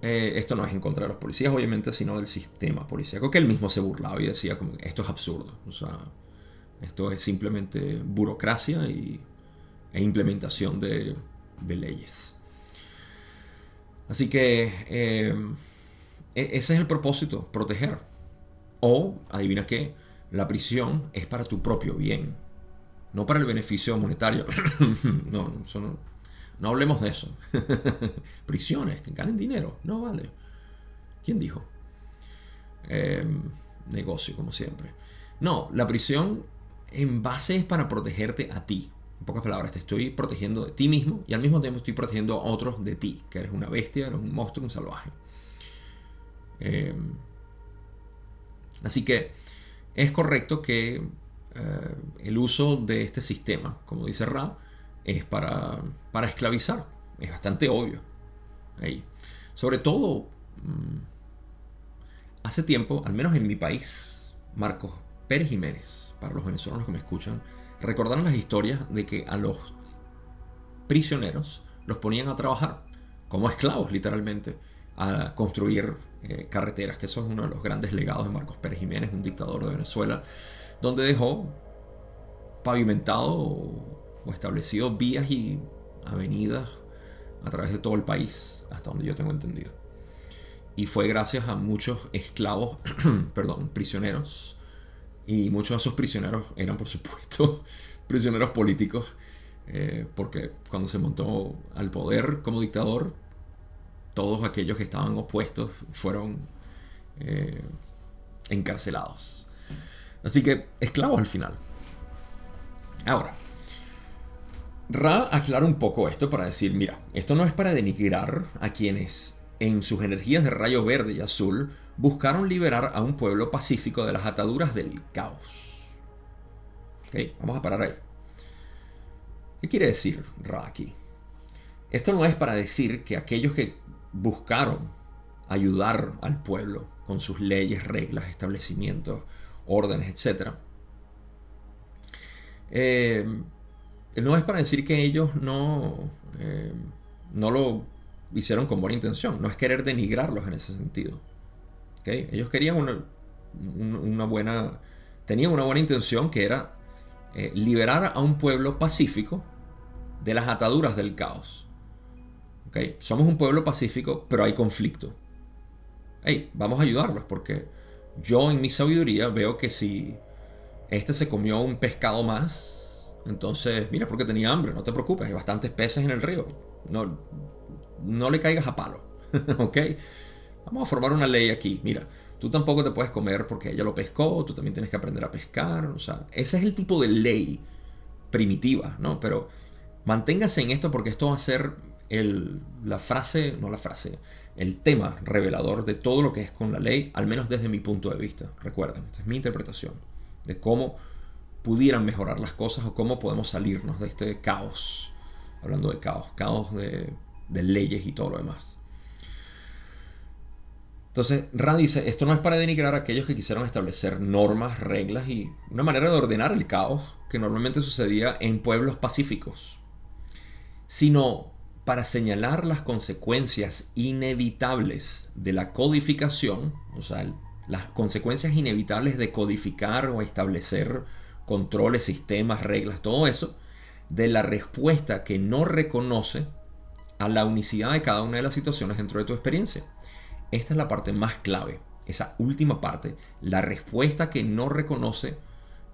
eh, esto no es en contra de los policías, obviamente, sino del sistema policíaco, que él mismo se burlaba y decía como esto es absurdo. O sea, esto es simplemente burocracia y, e implementación de, leyes. Así que eh, e-, ese es el propósito, proteger. O, adivina qué, la prisión es para tu propio bien no para el beneficio monetario. no, no, hablemos de eso. Prisiones, que ganen dinero, no vale. ¿Quién dijo? Em, negocio, como siempre. No, la prisión en base es para protegerte a ti. En pocas palabras, te estoy protegiendo de ti mismo y al mismo tiempo estoy protegiendo a otros de ti, que eres una bestia, eres un monstruo, un salvaje. Em, así que es correcto que el uso de este sistema, como dice Ra, es para, para esclavizar. Es bastante obvio. Ahí. Sobre todo, mm, hace tiempo, al menos en mi país, Marcos Pérez Jiménez, para los venezolanos que me escuchan, recordaron las historias de que a los prisioneros los ponían a trabajar como esclavos, literalmente, a construir eh, carreteras, que eso es uno de los grandes legados de Marcos Pérez Jiménez, un dictador de Venezuela, donde dejó pavimentado o, establecido vías y avenidas a través de todo el país, hasta donde yo tengo entendido. Y fue gracias a muchos esclavos, perdón, prisioneros. Y muchos de esos prisioneros eran, por supuesto, prisioneros políticos. Eh, porque cuando se montó al poder como dictador, todos aquellos que estaban opuestos fueron eh, encarcelados. Así que esclavos al final. Ahora, Ra aclara un poco esto para decir, mira, esto no es para denigrar a quienes en sus energías de rayo verde y azul buscaron liberar a un pueblo pacífico de las ataduras del caos. Ok, vamos a parar ahí. ¿Qué quiere decir Ra aquí? Esto no es para decir que aquellos que buscaron ayudar al pueblo con sus leyes, reglas, establecimientos, órdenes, etc. Eh, no es para decir que ellos no, eh, no lo hicieron con buena intención, no es querer denigrarlos en ese sentido. Ellos querían una, buena, tenían una buena intención que era eh, liberar a un pueblo pacífico de las ataduras del caos. Somos un pueblo pacífico, pero hay conflicto. Hey, vamos a ayudarlos porque yo en mi sabiduría veo que si este se comió un pescado más, entonces, mira, porque tenía hambre, no te preocupes, hay bastantes peces en el río. No, no le caigas a palo, ¿ok? Vamos a formar una ley aquí. Mira, tú tampoco te puedes comer porque ella lo pescó, tú también tienes que aprender a pescar. O sea, ese es el tipo de ley primitiva, ¿no? Pero manténgase en esto porque esto va a ser el, la frase, no la frase, el tema revelador de todo lo que es con la ley, al menos desde mi punto de vista. Recuerden, esta es mi interpretación de cómo pudieran mejorar las cosas o cómo podemos salirnos de este caos. Hablando de caos, caos de, leyes y todo lo demás. Entonces, Ra dice, esto no es para denigrar a aquellos que quisieron establecer normas, reglas y una manera de ordenar el caos que normalmente sucedía en pueblos pacíficos, sino para señalar las consecuencias inevitables de la codificación, o sea, las consecuencias inevitables de codificar o establecer controles, sistemas, reglas, todo eso, de la respuesta que no reconoce a la unicidad de cada una de las situaciones dentro de tu experiencia. Esta es la parte más clave, esa última parte, la respuesta que no reconoce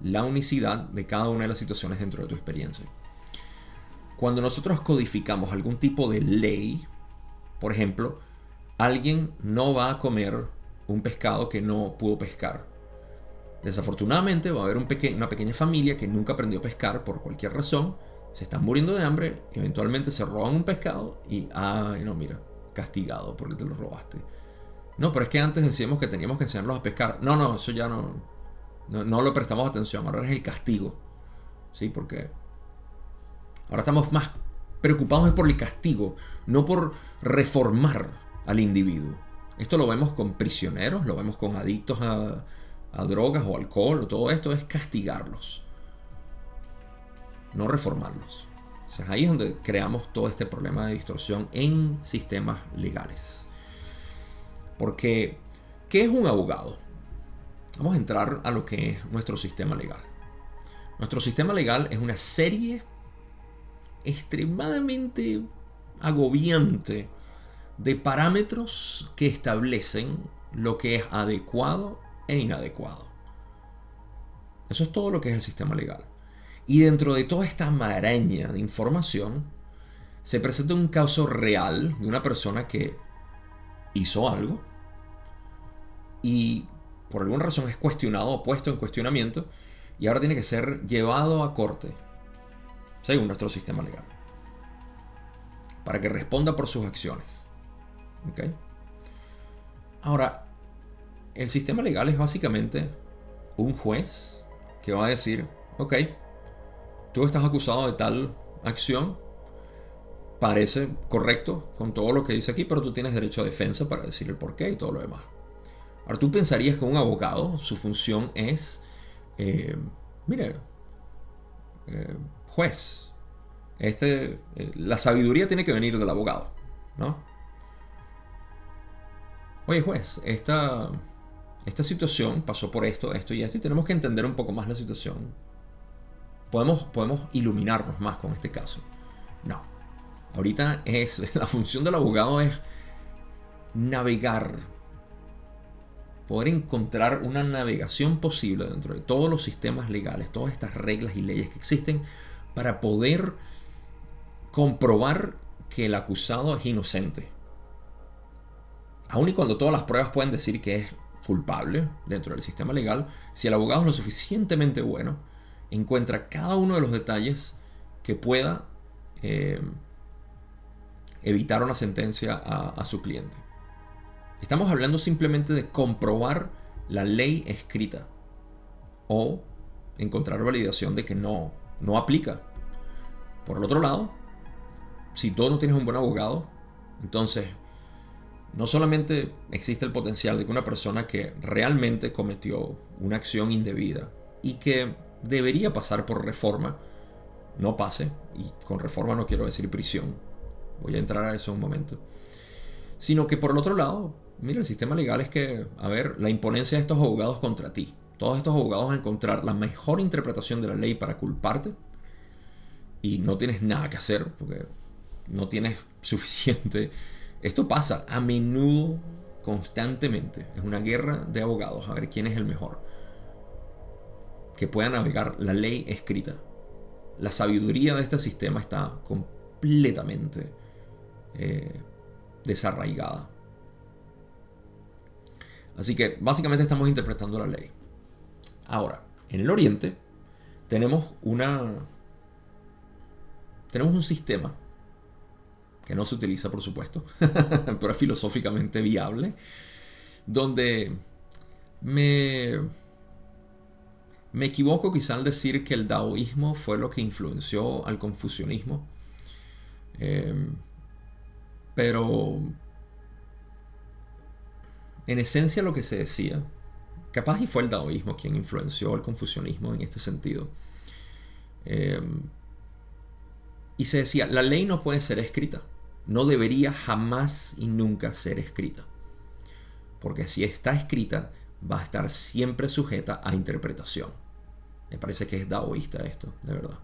la unicidad de cada una de las situaciones dentro de tu experiencia. Cuando nosotros codificamos algún tipo de ley, por ejemplo, alguien no va a comer un pescado que no pudo pescar. Desafortunadamente va a haber una pequeña familia que nunca aprendió a pescar por cualquier razón, se están muriendo de hambre, eventualmente se roban un pescado y, ay, no, mira, castigado porque te lo robaste. No, pero es que antes decíamos que teníamos que enseñarlos a pescar. No, no, eso ya no, no, no lo prestamos atención, ahora es el castigo. Sí, porque Ahora estamos más preocupados por el castigo, no por reformar al individuo. Esto lo vemos con prisioneros, lo vemos con adictos a, drogas o alcohol, todo esto es castigarlos, no reformarlos. O ahí es donde creamos todo este problema de distorsión en sistemas legales. Porque, ¿qué es un abogado? Vamos a entrar a lo que es nuestro sistema legal. Nuestro sistema legal es una serie extremadamente agobiante de parámetros que establecen lo que es adecuado e inadecuado. Eso es todo lo que es el sistema legal. Y dentro de toda esta maraña de información, se presenta un caso real de una persona que hizo algo y por alguna razón es cuestionado o puesto en cuestionamiento y ahora tiene que ser llevado a corte según nuestro sistema legal, para que responda por sus acciones. Ahora, el sistema legal es básicamente un juez que va a decir, ok, tú estás acusado de tal acción, parece correcto con todo lo que dice aquí, pero tú tienes derecho a defensa para decir el porqué y todo lo demás. Ahora, tú pensarías que un abogado, su función es, eh, mire, eh, juez. Este, eh, la sabiduría tiene que venir del abogado, ¿no? Oye, juez, esta, esta situación pasó por esto, esto y esto, y tenemos que entender un poco más la situación. Podemos, podemos iluminarnos más con este caso. No. Ahorita es la función del abogado es navegar, poder encontrar una navegación posible dentro de todos los sistemas legales, todas estas reglas y leyes que existen para poder comprobar que el acusado es inocente. Aun y cuando todas las pruebas pueden decir que es culpable dentro del sistema legal, si el abogado es lo suficientemente bueno, encuentra cada uno de los detalles que pueda eh, evitar una sentencia a, su cliente. Estamos hablando simplemente de comprobar la ley escrita o encontrar validación de que no, no aplica. Por el otro lado, si tú no tienes un buen abogado, entonces no solamente existe el potencial de que una persona que realmente cometió una acción indebida y que debería pasar por reforma, no pase, y con reforma no quiero decir prisión, voy a entrar a eso en un momento, sino que por el otro lado, mira, el sistema legal es que, a ver, la imponencia de estos abogados contra ti, todos estos abogados a encontrar la mejor interpretación de la ley para culparte, y no tienes nada que hacer, porque no tienes suficiente esto pasa a menudo, constantemente. Es una guerra de abogados, a ver quién es el mejor. Que pueda navegar la ley escrita. La sabiduría de este sistema está completamente eh, desarraigada. Así que básicamente estamos interpretando la ley. Ahora, en el Oriente tenemos una. Tenemos un sistema que no se utiliza por supuesto, pero es filosóficamente viable, donde me, me equivoco quizá al decir que el daoísmo fue lo que influenció al confucianismo, em, pero en esencia lo que se decía, capaz y fue el daoísmo quien influenció al confucianismo en este sentido. Em, y se decía, la ley no puede ser escrita no debería jamás y nunca ser escrita. Porque si está escrita, va a estar siempre sujeta a interpretación. Me parece que es daoísta esto, de verdad.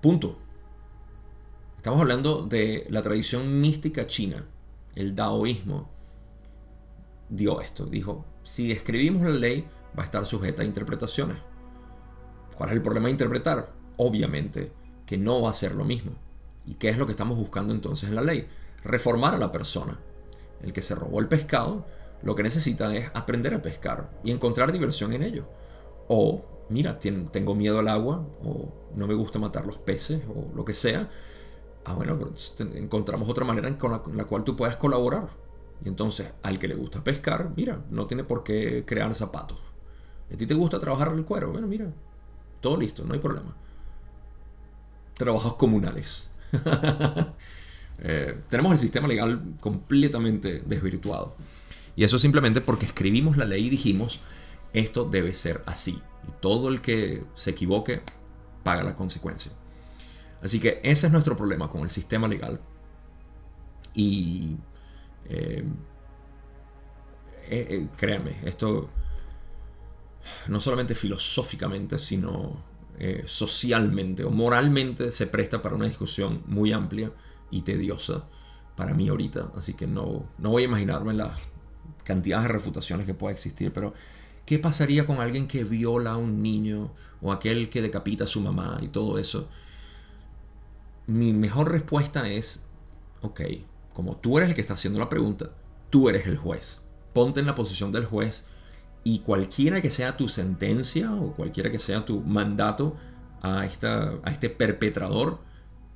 Punto. Estamos hablando de la tradición mística china. El daoísmo dio esto. Dijo, si escribimos la ley, va a estar sujeta a interpretaciones. ¿Cuál es el problema de interpretar? Obviamente que no va a ser lo mismo. ¿Y qué es lo que estamos buscando entonces en la ley? Reformar a la persona. El que se robó el pescado, lo que necesita es aprender a pescar y encontrar diversión en ello. O, mira, tengo miedo al agua, o no me gusta matar los peces, o lo que sea. Ah, bueno, encontramos otra manera con la, la cual tú puedas colaborar. Y entonces, al que le gusta pescar, mira, no tiene por qué crear zapatos. ¿A ti te gusta trabajar el cuero? Bueno, mira, todo listo, no hay problema. Trabajos comunales. Eh, tenemos el sistema legal completamente desvirtuado. Y eso simplemente porque escribimos la ley y dijimos, esto debe ser así. Y todo el que se equivoque paga la consecuencia. Así que ese es nuestro problema con el sistema legal. Y eh, eh, créanme, esto no solamente filosóficamente, sino eh, socialmente o moralmente se presta para una discusión muy amplia y tediosa para mí ahorita. Así que no, no voy a imaginarme las cantidades de refutaciones que pueda existir, pero ¿qué pasaría con alguien que viola a un niño o aquel que decapita a su mamá y todo eso? Mi mejor respuesta es, ok, como tú eres el que está haciendo la pregunta, tú eres el juez. Ponte en la posición del juez y cualquiera que sea tu sentencia o cualquiera que sea tu mandato a, esta, a este perpetrador,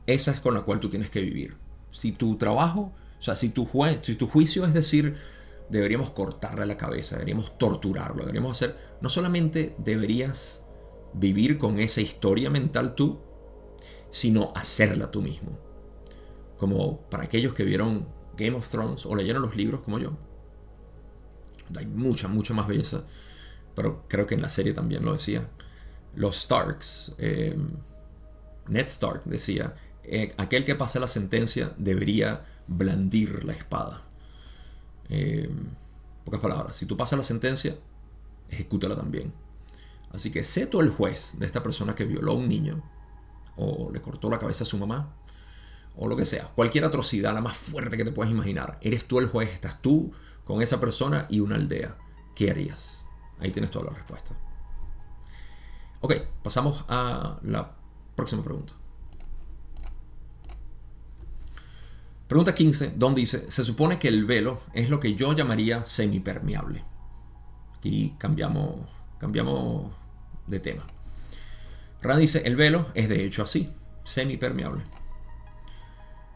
esa es con la cual tú tienes que vivir. Si tu trabajo, o sea, si tu, si tu juicio es decir, deberíamos cortarle la cabeza, deberíamos torturarlo, deberíamos hacer, no solamente deberías vivir con esa historia mental tú, sino hacerla tú mismo. Como para aquellos que vieron Game of Thrones o leyeron los libros como yo, hay mucha, mucha más belleza. Pero creo que en la serie también lo decía. Los Starks, eh, Ned Stark decía, eh, aquel que pase la sentencia debería blandir la espada. Eh, pocas palabras, si tú pasas la sentencia, ejecútala también. Así que sé tú el juez de esta persona que violó a un niño, o le cortó la cabeza a su mamá, o lo que sea, cualquier atrocidad, la más fuerte que te puedas imaginar, eres tú el juez, estás tú con esa persona y una aldea, ¿qué harías? Ahí tienes toda la respuesta. Ok, pasamos a la próxima pregunta. Pregunta 15, Don dice, se supone que el velo es lo que yo llamaría semipermeable. Aquí cambiamos, cambiamos de tema. Rand dice, el velo es de hecho así, semipermeable.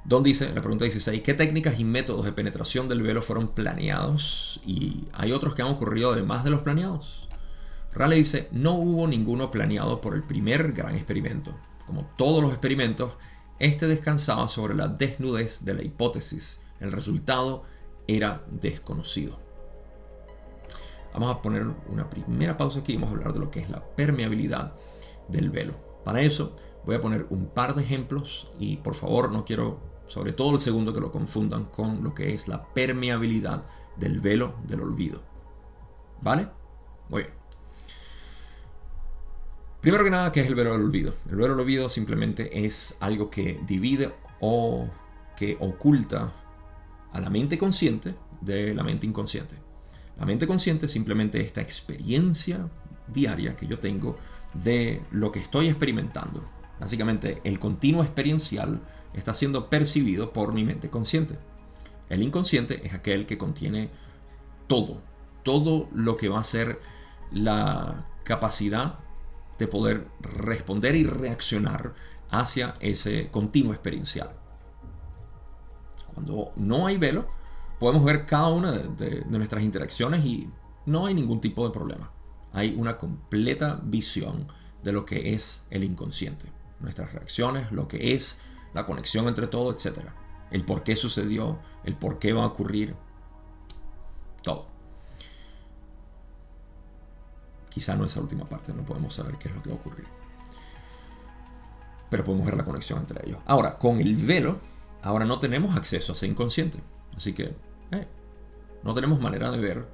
Don dice, la pregunta 16, ¿qué técnicas y métodos de penetración del velo fueron planeados? Y hay otros que han ocurrido además de los planeados. Rale dice, no hubo ninguno planeado por el primer gran experimento. Como todos los experimentos, este descansaba sobre la desnudez de la hipótesis. El resultado era desconocido. Vamos a poner una primera pausa aquí y vamos a hablar de lo que es la permeabilidad del velo. Para eso voy a poner un par de ejemplos y por favor no quiero sobre todo el segundo que lo confundan con lo que es la permeabilidad del velo del olvido. ¿Vale? Muy bien. Primero que nada, ¿qué es el velo del olvido? El velo del olvido simplemente es algo que divide o que oculta a la mente consciente de la mente inconsciente. La mente consciente es simplemente esta experiencia diaria que yo tengo de lo que estoy experimentando. Básicamente el continuo experiencial está siendo percibido por mi mente consciente. El inconsciente es aquel que contiene todo, todo lo que va a ser la capacidad de poder responder y reaccionar hacia ese continuo experiencial. Cuando no hay velo, podemos ver cada una de, nuestras interacciones y no hay ningún tipo de problema. Hay una completa visión de lo que es el inconsciente. Nuestras reacciones, lo que es la conexión entre todo, etc. El por qué sucedió, el por qué va a ocurrir, todo. Quizá no esa última parte, no podemos saber qué es lo que va a ocurrir. Pero podemos ver la conexión entre ellos. Ahora, con el velo, ahora no tenemos acceso a ese inconsciente. Así que, eh, no tenemos manera de ver,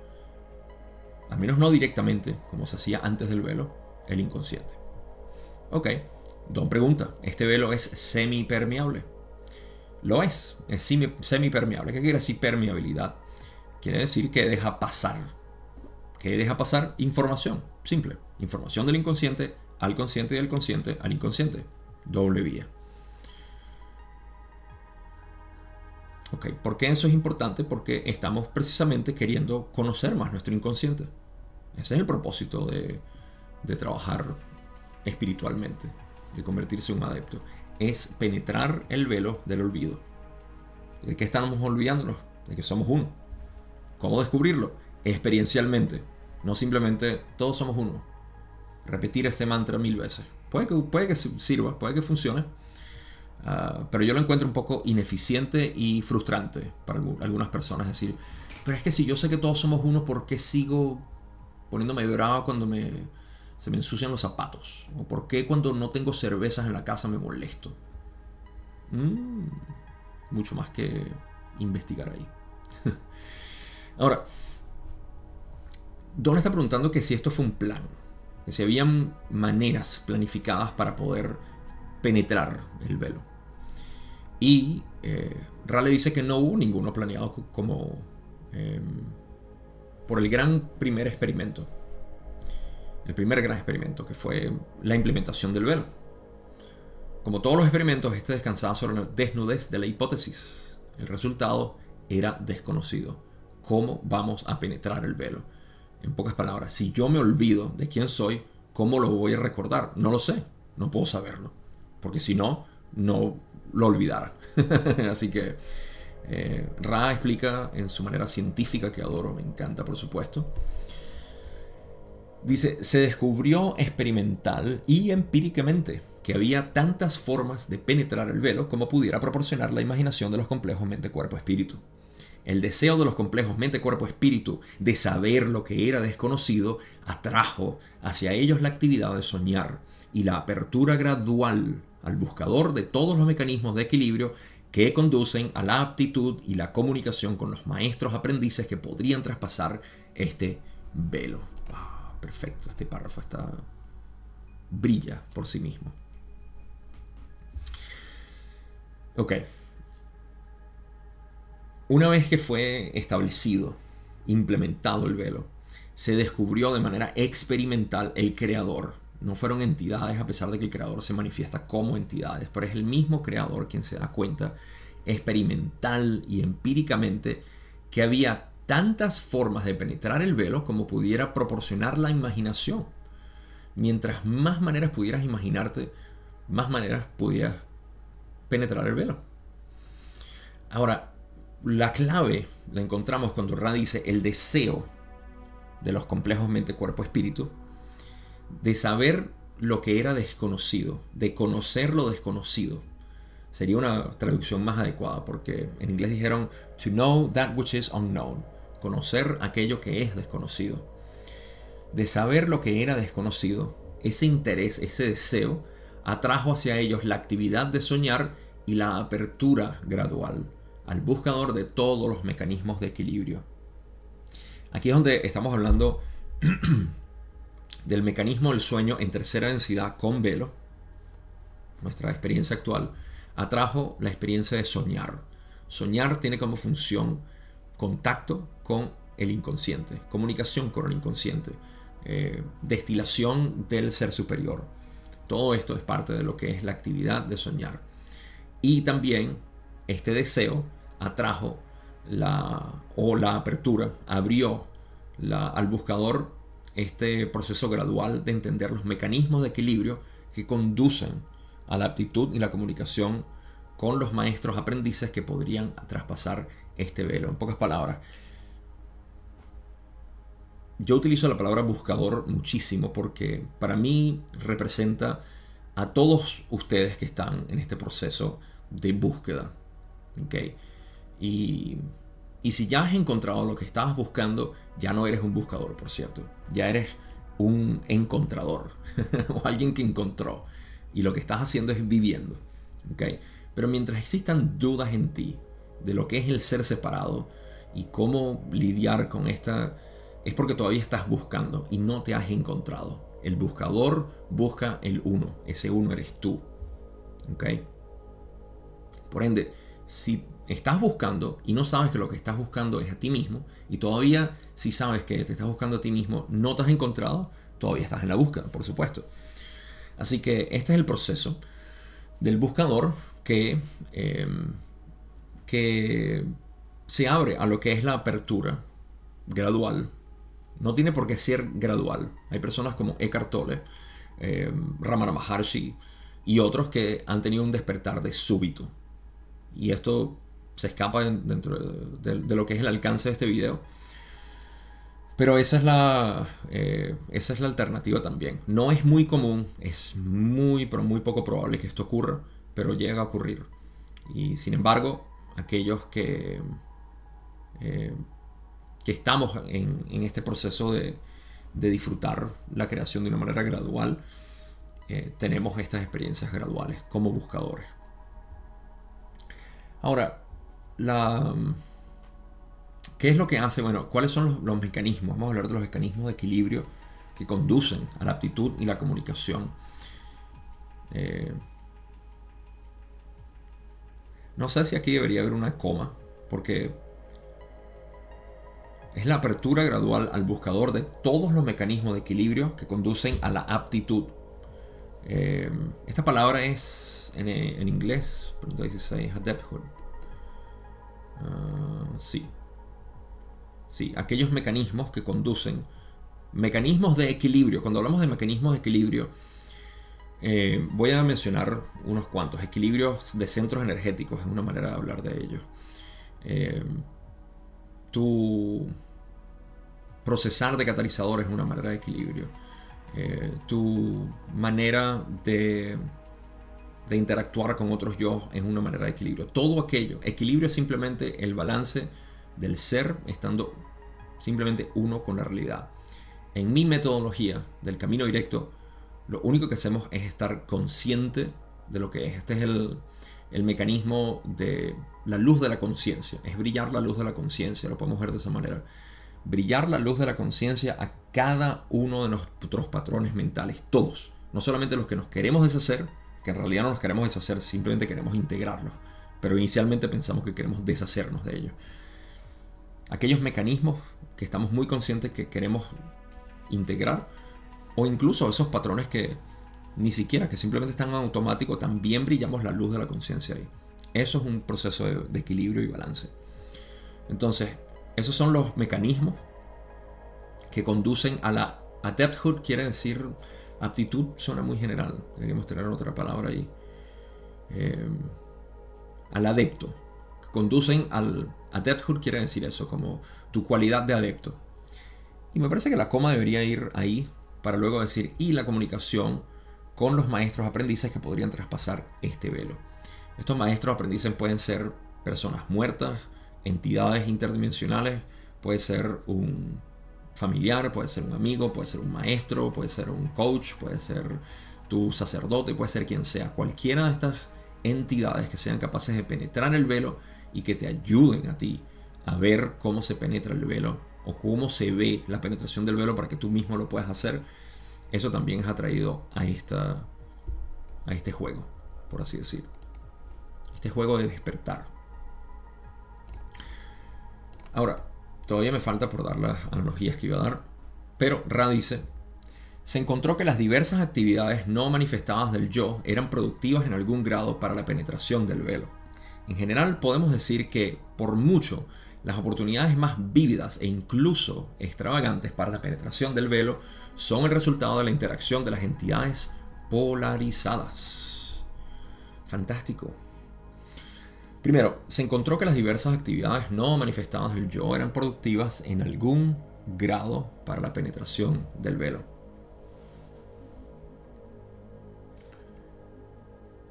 al menos no directamente, como se hacía antes del velo, el inconsciente. Ok. Don pregunta, ¿este velo es semipermeable? Lo es, es semipermeable. ¿Qué quiere decir permeabilidad? Quiere decir que deja pasar. Que deja pasar información, simple. Información del inconsciente al consciente y del consciente al inconsciente. Doble vía. Ok, ¿por qué eso es importante? Porque estamos precisamente queriendo conocer más nuestro inconsciente. Ese es el propósito de, de trabajar espiritualmente de convertirse en un adepto, es penetrar el velo del olvido. ¿De qué estamos olvidándonos? De que somos uno. ¿Cómo descubrirlo? Experiencialmente. No simplemente todos somos uno. Repetir este mantra mil veces. Puede que, puede que sirva, puede que funcione. Ah, pero yo lo encuentro un poco ineficiente y frustrante para algunas personas. Es decir, pero es que si yo sé que todos somos uno, ¿por qué sigo poniéndome bravo cuando me, se me ensucian los zapatos? ¿O por qué cuando no tengo cervezas en la casa me molesto? Mm, mucho más que investigar ahí. Ahora, Don está preguntando que si esto fue un plan, que si habían maneras planificadas para poder penetrar el velo. Y eh, Rale dice que no hubo ninguno planeado como em, por el gran primer experimento el primer gran experimento, que fue la implementación del velo. Como todos los experimentos, este descansaba sobre la desnudez de la hipótesis. El resultado era desconocido. ¿Cómo vamos a penetrar el velo? En pocas palabras, si yo me olvido de quién soy, ¿cómo lo voy a recordar? No lo sé, no puedo saberlo. Porque si no, no lo olvidara. Así que eh, Ra explica en su manera científica, que adoro, me encanta por supuesto, Dice, se descubrió experimental y empíricamente que había tantas formas de penetrar el velo como pudiera proporcionar la imaginación de los complejos mente-cuerpo-espíritu. El deseo de los complejos mente-cuerpo-espíritu de saber lo que era desconocido atrajo hacia ellos la actividad de soñar y la apertura gradual al buscador de todos los mecanismos de equilibrio que conducen a la aptitud y la comunicación con los maestros aprendices que podrían traspasar este velo perfecto, este párrafo está brilla por sí mismo. Ok. Una vez que fue establecido, implementado el velo, se descubrió de manera experimental el creador. No fueron entidades a pesar de que el creador se manifiesta como entidades, pero es el mismo creador quien se da cuenta experimental y empíricamente que había tantas formas de penetrar el velo como pudiera proporcionar la imaginación. Mientras más maneras pudieras imaginarte, más maneras pudieras penetrar el velo. Ahora, la clave la encontramos cuando Ra dice el deseo de los complejos mente, cuerpo, espíritu, de saber lo que era desconocido, de conocer lo desconocido. Sería una traducción más adecuada porque en inglés dijeron to know that which is unknown, conocer aquello que es desconocido. De saber lo que era desconocido, ese interés, ese deseo, atrajo hacia ellos la actividad de soñar y la apertura gradual al buscador de todos los mecanismos de equilibrio. Aquí es donde estamos hablando del mecanismo del sueño en tercera densidad con velo. Nuestra experiencia actual atrajo la experiencia de soñar. Soñar tiene como función contacto con el inconsciente, comunicación con el inconsciente, eh, destilación del ser superior. Todo esto es parte de lo que es la actividad de soñar. Y también este deseo atrajo la, o la apertura, abrió la, al buscador este proceso gradual de entender los mecanismos de equilibrio que conducen a la aptitud y la comunicación con los maestros aprendices que podrían traspasar este velo. En pocas palabras, yo utilizo la palabra buscador muchísimo porque para mí representa a todos ustedes que están en este proceso de búsqueda. ¿okay? Y, y si ya has encontrado lo que estabas buscando, ya no eres un buscador, por cierto. Ya eres un encontrador o alguien que encontró. Y lo que estás haciendo es viviendo. ¿okay? Pero mientras existan dudas en ti de lo que es el ser separado y cómo lidiar con esta, es porque todavía estás buscando y no te has encontrado. El buscador busca el uno. Ese uno eres tú. ¿Okay? Por ende, si estás buscando y no sabes que lo que estás buscando es a ti mismo, y todavía si sabes que te estás buscando a ti mismo, no te has encontrado, todavía estás en la búsqueda, por supuesto. Así que este es el proceso del buscador que, em, que se abre a lo que es la apertura gradual. No tiene por qué ser gradual. Hay personas como Eckhart Tolle, eh, Ramana Maharshi y otros que han tenido un despertar de súbito. Y esto se escapa dentro de, lo que es el alcance de este video. Pero esa es, la, eh, esa es la alternativa también. No es muy común, es muy, pero muy poco probable que esto ocurra, pero llega a ocurrir. Y sin embargo, aquellos que, eh, que estamos en, este proceso de, disfrutar la creación de una manera gradual, eh, tenemos estas experiencias graduales como buscadores. Ahora, la, ¿qué es lo que hace? Bueno, ¿cuáles son los, mecanismos? Vamos a hablar de los mecanismos de equilibrio que conducen a la aptitud y la comunicación. Eh, no sé si aquí debería haber una coma, porque es la apertura gradual al buscador de todos los mecanismos de equilibrio que conducen a la aptitud. Eh, esta palabra es en, inglés, pregunta 16, adepthood. Uh, sí. Sí, aquellos mecanismos que conducen, mecanismos de equilibrio. Cuando hablamos de mecanismos de equilibrio, eh, voy a mencionar unos cuantos. Equilibrios de centros energéticos es una manera de hablar de ellos. Eh, tu procesar de catalizadores es una manera de equilibrio. Eh, tu manera de de interactuar con otros yo es una manera de equilibrio. Todo aquello. Equilibrio es simplemente el balance del ser estando simplemente uno con la realidad. En mi metodología del camino directo, lo único que hacemos es estar consciente de lo que es. Este es el, el mecanismo de la luz de la conciencia. Es brillar la luz de la conciencia. Lo podemos ver de esa manera. Brillar la luz de la conciencia a cada uno de nuestros patrones mentales. Todos. No solamente los que nos queremos deshacer, que en realidad no nos queremos deshacer, simplemente queremos integrarlos. pero inicialmente pensamos que queremos deshacernos de ellos. Aquellos mecanismos que estamos muy conscientes que queremos integrar, o incluso esos patrones que ni siquiera, que simplemente están en automático, también brillamos la luz de la conciencia ahí. Eso es un proceso de, equilibrio y balance. Entonces, esos son los mecanismos que conducen a la adepthood, quiere decir aptitud, suena muy general, deberíamos tener otra palabra ahí. Eh, al adepto. Conducen al adepthood, quiere decir eso, como tu cualidad de adepto. Y me parece que la coma debería ir ahí para luego decir, y la comunicación con los maestros aprendices que podrían traspasar este velo. Estos maestros aprendices pueden ser personas muertas, entidades interdimensionales, puede ser un familiar, puede ser un amigo, puede ser un maestro, puede ser un coach, puede ser tu sacerdote, puede ser quien sea. Cualquiera de estas entidades que sean capaces de penetrar el velo y que te ayuden a ti a ver cómo se penetra el velo o cómo se ve la penetración del velo para que tú mismo lo puedas hacer, eso también es atraído a, esta, a este juego, por así decir. Este juego de despertar. Ahora, todavía me falta por dar las analogías que iba a dar, pero Ra dice, se encontró que las diversas actividades no manifestadas del yo eran productivas en algún grado para la penetración del velo. En general podemos decir que, por mucho, las oportunidades más vívidas e incluso extravagantes para la penetración del velo son el resultado de la interacción de las entidades polarizadas. Fantástico. Primero, se encontró que las diversas actividades no manifestadas del yo eran productivas en algún grado para la penetración del velo.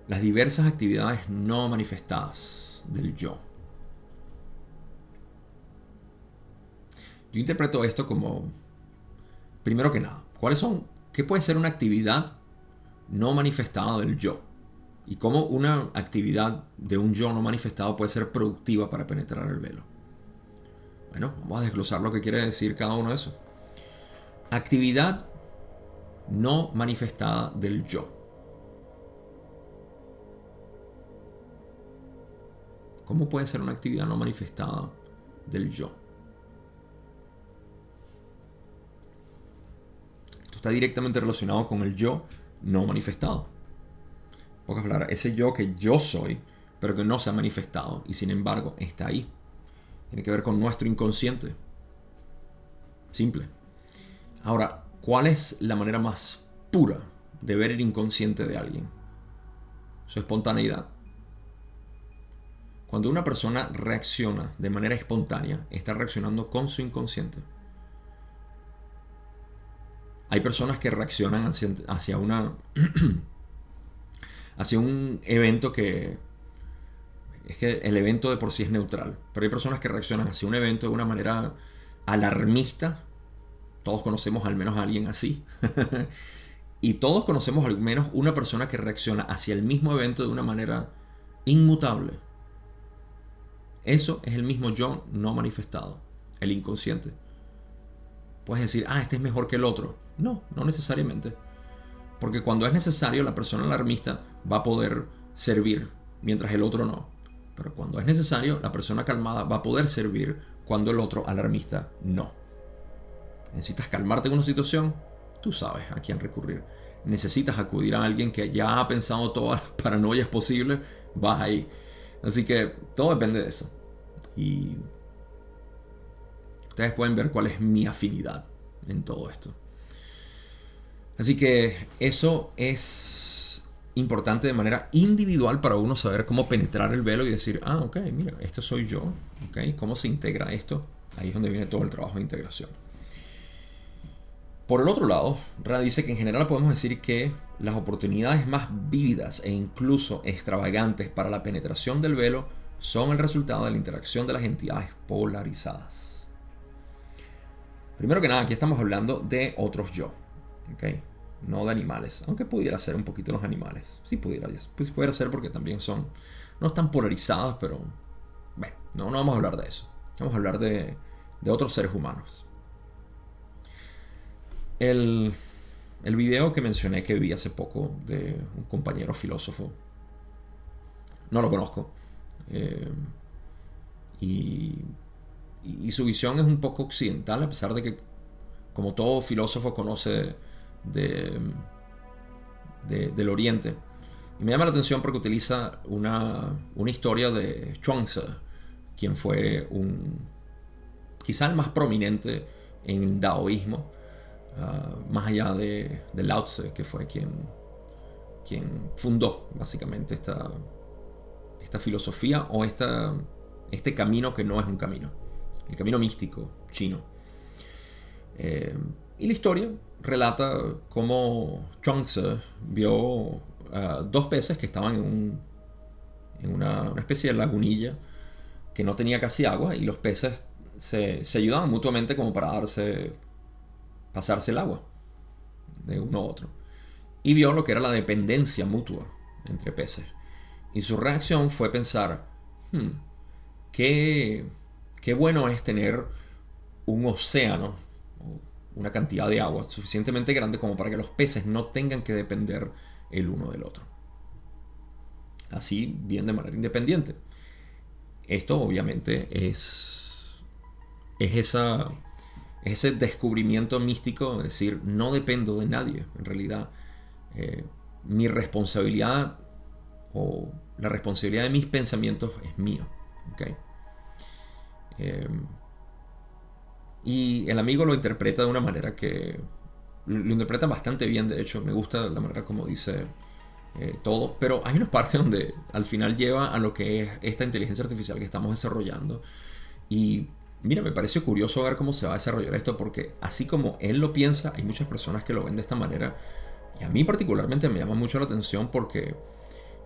Las diversas actividades no manifestadas del yo. Yo interpreto esto como, primero que nada, ¿cuáles son? ¿Qué puede ser una actividad no manifestada del yo? Y cómo una actividad de un yo no manifestado puede ser productiva para penetrar el velo. Bueno, vamos a desglosar lo que quiere decir cada uno de esos. Actividad no manifestada del yo. ¿Cómo puede ser una actividad no manifestada del yo? Está directamente relacionado con el yo no manifestado. Pocas palabras, ese yo que yo soy, pero que no se ha manifestado y sin embargo está ahí. Tiene que ver con nuestro inconsciente. Simple. Ahora, ¿cuál es la manera más pura de ver el inconsciente de alguien? Su espontaneidad. Cuando una persona reacciona de manera espontánea, está reaccionando con su inconsciente. Hay personas que reaccionan hacia, una. hacia un evento que. Es que el evento de por sí es neutral. Pero hay personas que reaccionan hacia un evento de una manera alarmista. Todos conocemos al menos a alguien así. y todos conocemos al menos una persona que reacciona hacia el mismo evento de una manera inmutable. Eso es el mismo yo no manifestado, el inconsciente. Puedes decir, ah, este es mejor que el otro. No, no necesariamente. Porque cuando es necesario, la persona alarmista va a poder servir, mientras el otro no. Pero cuando es necesario, la persona calmada va a poder servir cuando el otro alarmista no. Necesitas calmarte en una situación, tú sabes a quién recurrir. Necesitas acudir a alguien que ya ha pensado todas las paranoias posibles, vas ahí. Así que todo depende de eso. Y ustedes pueden ver cuál es mi afinidad en todo esto. Así que eso es importante de manera individual para uno saber cómo penetrar el velo y decir, ah, ok, mira, esto soy yo, ok, ¿cómo se integra esto? Ahí es donde viene todo el trabajo de integración. Por el otro lado, Ra dice que en general podemos decir que las oportunidades más vívidas e incluso extravagantes para la penetración del velo son el resultado de la interacción de las entidades polarizadas. Primero que nada, aquí estamos hablando de otros yo. ¿okay? No de animales, aunque pudiera ser un poquito los animales. Sí pudiera, pues pudiera ser porque también son, no están polarizados, pero bueno, no, no vamos a hablar de eso. Vamos a hablar de, de otros seres humanos. El, el video que mencioné que vi hace poco de un compañero filósofo, no lo conozco, Eh, y, su visión es un poco occidental, a pesar de que, como todo filósofo conoce de, del Oriente. Y me llama la atención porque utiliza una, historia de Chuang-Tzu, quien fue un, quizá el más prominente en el daoísmo, ah, más allá de, de Lao Tzu, que fue quien, quien fundó básicamente esta, esta filosofía o esta, este camino que no es un camino, el camino místico chino. Eh, y la historia relata cómo Chuang-Tzu vio dos peces que estaban en, en una, especie de lagunilla que no tenía casi agua y los peces se, se, ayudaban mutuamente como para darse, pasarse el agua de uno a otro. Y vio lo que era la dependencia mutua entre peces. Y su reacción fue pensar, hmm, qué, qué bueno es tener un océano, una cantidad de agua suficientemente grande como para que los peces no tengan que depender el uno del otro. Así, bien de manera independiente. Esto obviamente es, es esa, ese descubrimiento místico, es decir, no dependo de nadie, en realidad. Eh, mi responsabilidad o la responsabilidad de mis pensamientos es mío. Eh, y el amigo lo interpreta de una manera que lo interpreta bastante bien, de hecho, me gusta la manera como dice eh, todo, pero hay una parte donde al final lleva a lo que es esta inteligencia artificial que estamos desarrollando. Y mira, me parece curioso ver cómo se va a desarrollar esto, porque así como él lo piensa, hay muchas personas que lo ven de esta manera. Y a mí particularmente me llama mucho la atención porque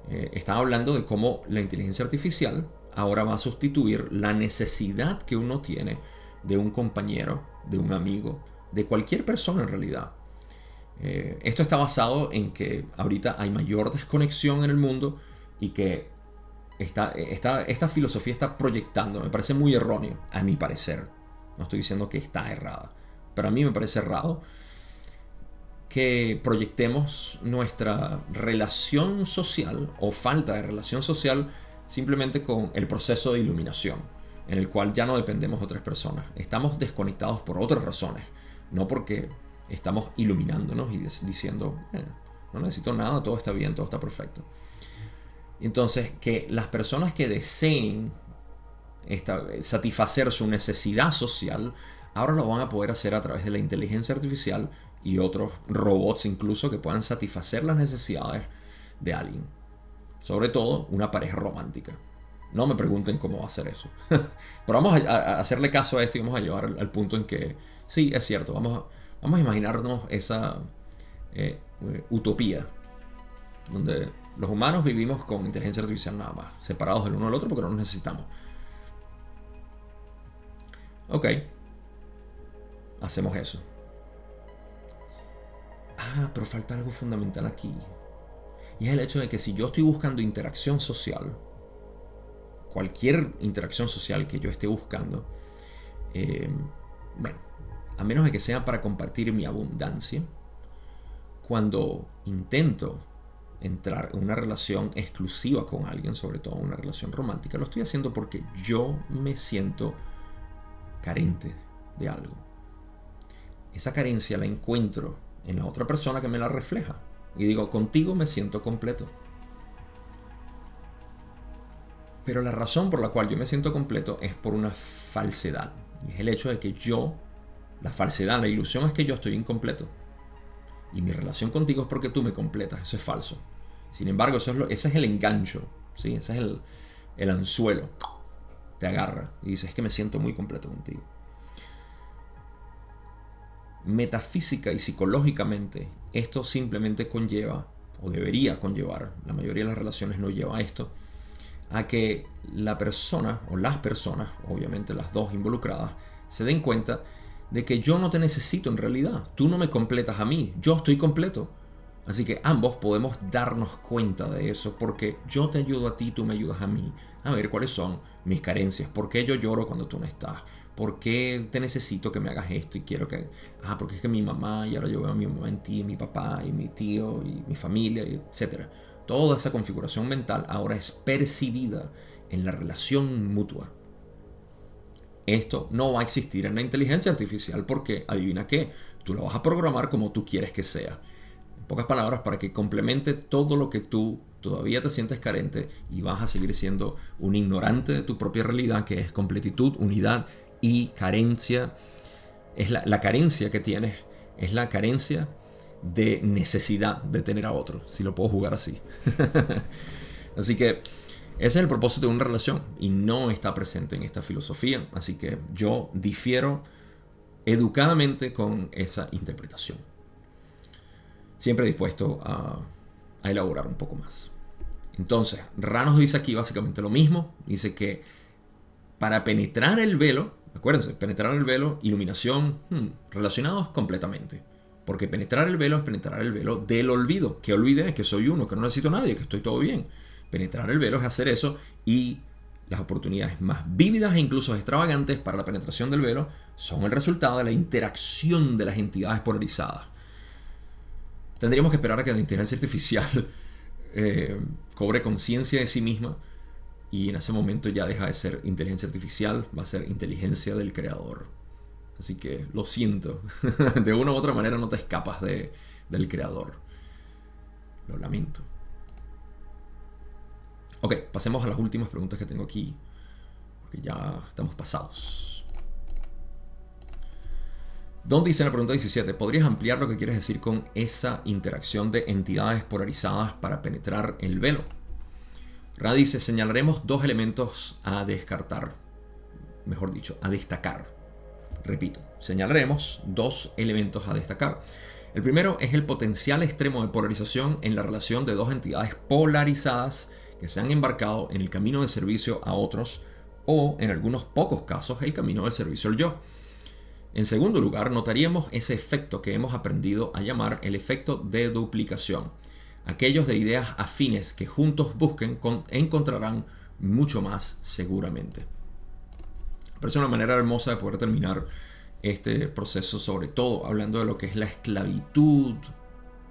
eh, está hablando de cómo la inteligencia artificial ahora va a sustituir la necesidad que uno tiene de un compañero, de un amigo, de cualquier persona en realidad. Eh, esto está basado en que ahorita hay mayor desconexión en el mundo y que esta, esta, filosofía está proyectando, me parece muy erróneo, a mi parecer. No estoy diciendo que está errada, pero a mí me parece errado que proyectemos nuestra relación social o falta de relación social simplemente con el proceso de iluminación, en el cual ya no dependemos de otras personas. Estamos desconectados por otras razones, no porque estamos iluminándonos y diciendo, no necesito nada, todo está bien, todo está perfecto. Entonces, que las personas que deseen satisfacer su necesidad social, ahora lo van a poder hacer a través de la inteligencia artificial y otros robots incluso que puedan satisfacer las necesidades de alguien. Sobre todo una pareja romántica. No me pregunten cómo hacer eso. Pero vamos a, hacerle caso a esto y vamos a llevar al, punto en que sí, es cierto, vamos a, vamos a imaginarnos esa eh, utopía donde los humanos vivimos con inteligencia artificial nada más, separados del uno del otro porque no nos necesitamos. Ok, hacemos eso. Ah, pero falta algo fundamental aquí. Y es el hecho de que si yo estoy buscando interacción social, cualquier interacción social que yo esté buscando, eh, bueno, a menos de que sea para compartir mi abundancia, cuando intento entrar en una relación exclusiva con alguien, sobre todo una relación romántica, lo estoy haciendo porque yo me siento carente de algo. Esa carencia la encuentro en la otra persona que me la refleja. Y digo, contigo me siento completo. Pero la razón por la cual yo me siento completo es por una falsedad. Y es el hecho de que yo, la falsedad, la ilusión es que yo estoy incompleto. Y mi relación contigo es porque tú me completas. Eso es falso. Sin embargo, eso es lo, ese es el engancho. ¿sí? Ese es el, el anzuelo. Te agarra y dices, es que me siento muy completo contigo metafísica y psicológicamente esto simplemente conlleva, o debería conllevar, la mayoría de las relaciones no lleva a esto, a que la persona o las personas, obviamente las dos involucradas, se den cuenta de que yo no te necesito en realidad, tú no me completas a mí, yo estoy completo. Así que ambos podemos darnos cuenta de eso porque yo te ayudo a ti, tú me ayudas a mí a ver cuáles son mis carencias, por qué yo lloro cuando tú no estás, ¿Por qué te necesito que me hagas esto y quiero que... Ah, porque es que mi mamá y ahora yo veo a mi mamá en ti, mi papá y mi tío y mi familia, etc. Toda esa configuración mental ahora es percibida en la relación mutua. Esto no va a existir en la inteligencia artificial porque, adivina qué, tú la vas a programar como tú quieres que sea. En pocas palabras, para que complemente todo lo que tú todavía te sientes carente y vas a seguir siendo un ignorante de tu propia realidad, que es completitud, unidad y carencia. Es la, carencia que tienes, es la carencia de necesidad de tener a otro, si lo puedo jugar así. así que ese es el propósito de una relación y no está presente en esta filosofía. Así que yo difiero educadamente con esa interpretación. Siempre dispuesto a, elaborar un poco más. Entonces, Ranos dice aquí básicamente lo mismo. Dice que para penetrar el velo, acuérdense, penetrar el velo, iluminación, hmm, relacionados completamente. Porque penetrar el velo es penetrar el velo del olvido. Que olvide que soy uno, que no necesito a nadie, que estoy todo bien. Penetrar el velo es hacer eso y las oportunidades más vívidas e incluso extravagantes para la penetración del velo son el resultado de la interacción de las entidades polarizadas. Tendríamos que esperar a que la inteligencia artificial eh, cobre conciencia de sí misma y en ese momento ya deja de ser inteligencia artificial, va a ser inteligencia del creador. Así que lo siento, de una u otra manera no te escapas de, del creador. Lo lamento. Ok, pasemos a las últimas preguntas que tengo aquí, porque ya estamos pasados. Don dice en la pregunta 17, ¿podrías ampliar lo que quieres decir con esa interacción de entidades polarizadas para penetrar el velo? Ra dice, señalaremos dos elementos a descartar, mejor dicho, a destacar. Repito, señalaremos dos elementos a destacar. El primero es el potencial extremo de polarización en la relación de dos entidades polarizadas que se han embarcado en el camino de servicio a otros o, en algunos pocos casos, el camino del servicio al yo. En segundo lugar, notaríamos ese efecto que hemos aprendido a llamar el efecto de duplicación. Aquellos de ideas afines que juntos busquen encontrarán mucho más seguramente. Parece una manera hermosa de poder terminar este proceso, sobre todo hablando de lo que es la esclavitud.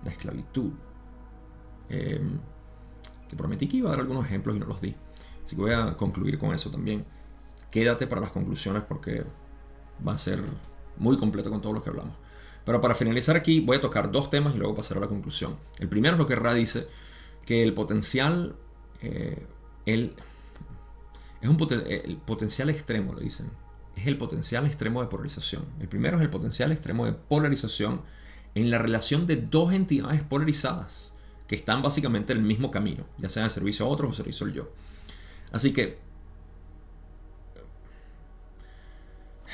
La esclavitud. Em, que prometí que iba a dar algunos ejemplos y no los di. Así que voy a concluir con eso también. Quédate para las conclusiones porque va a ser muy completo con todo lo que hablamos. Pero para finalizar aquí voy a tocar dos temas y luego pasar a la conclusión. El primero es lo que Ra dice, que el potencial, eh, el, es un el potencial extremo, lo dicen. Es el potencial extremo de polarización. El primero es el potencial extremo de polarización en la relación de dos entidades polarizadas que están básicamente en el mismo camino, ya sea en servicio a otros o servicio al yo. Así que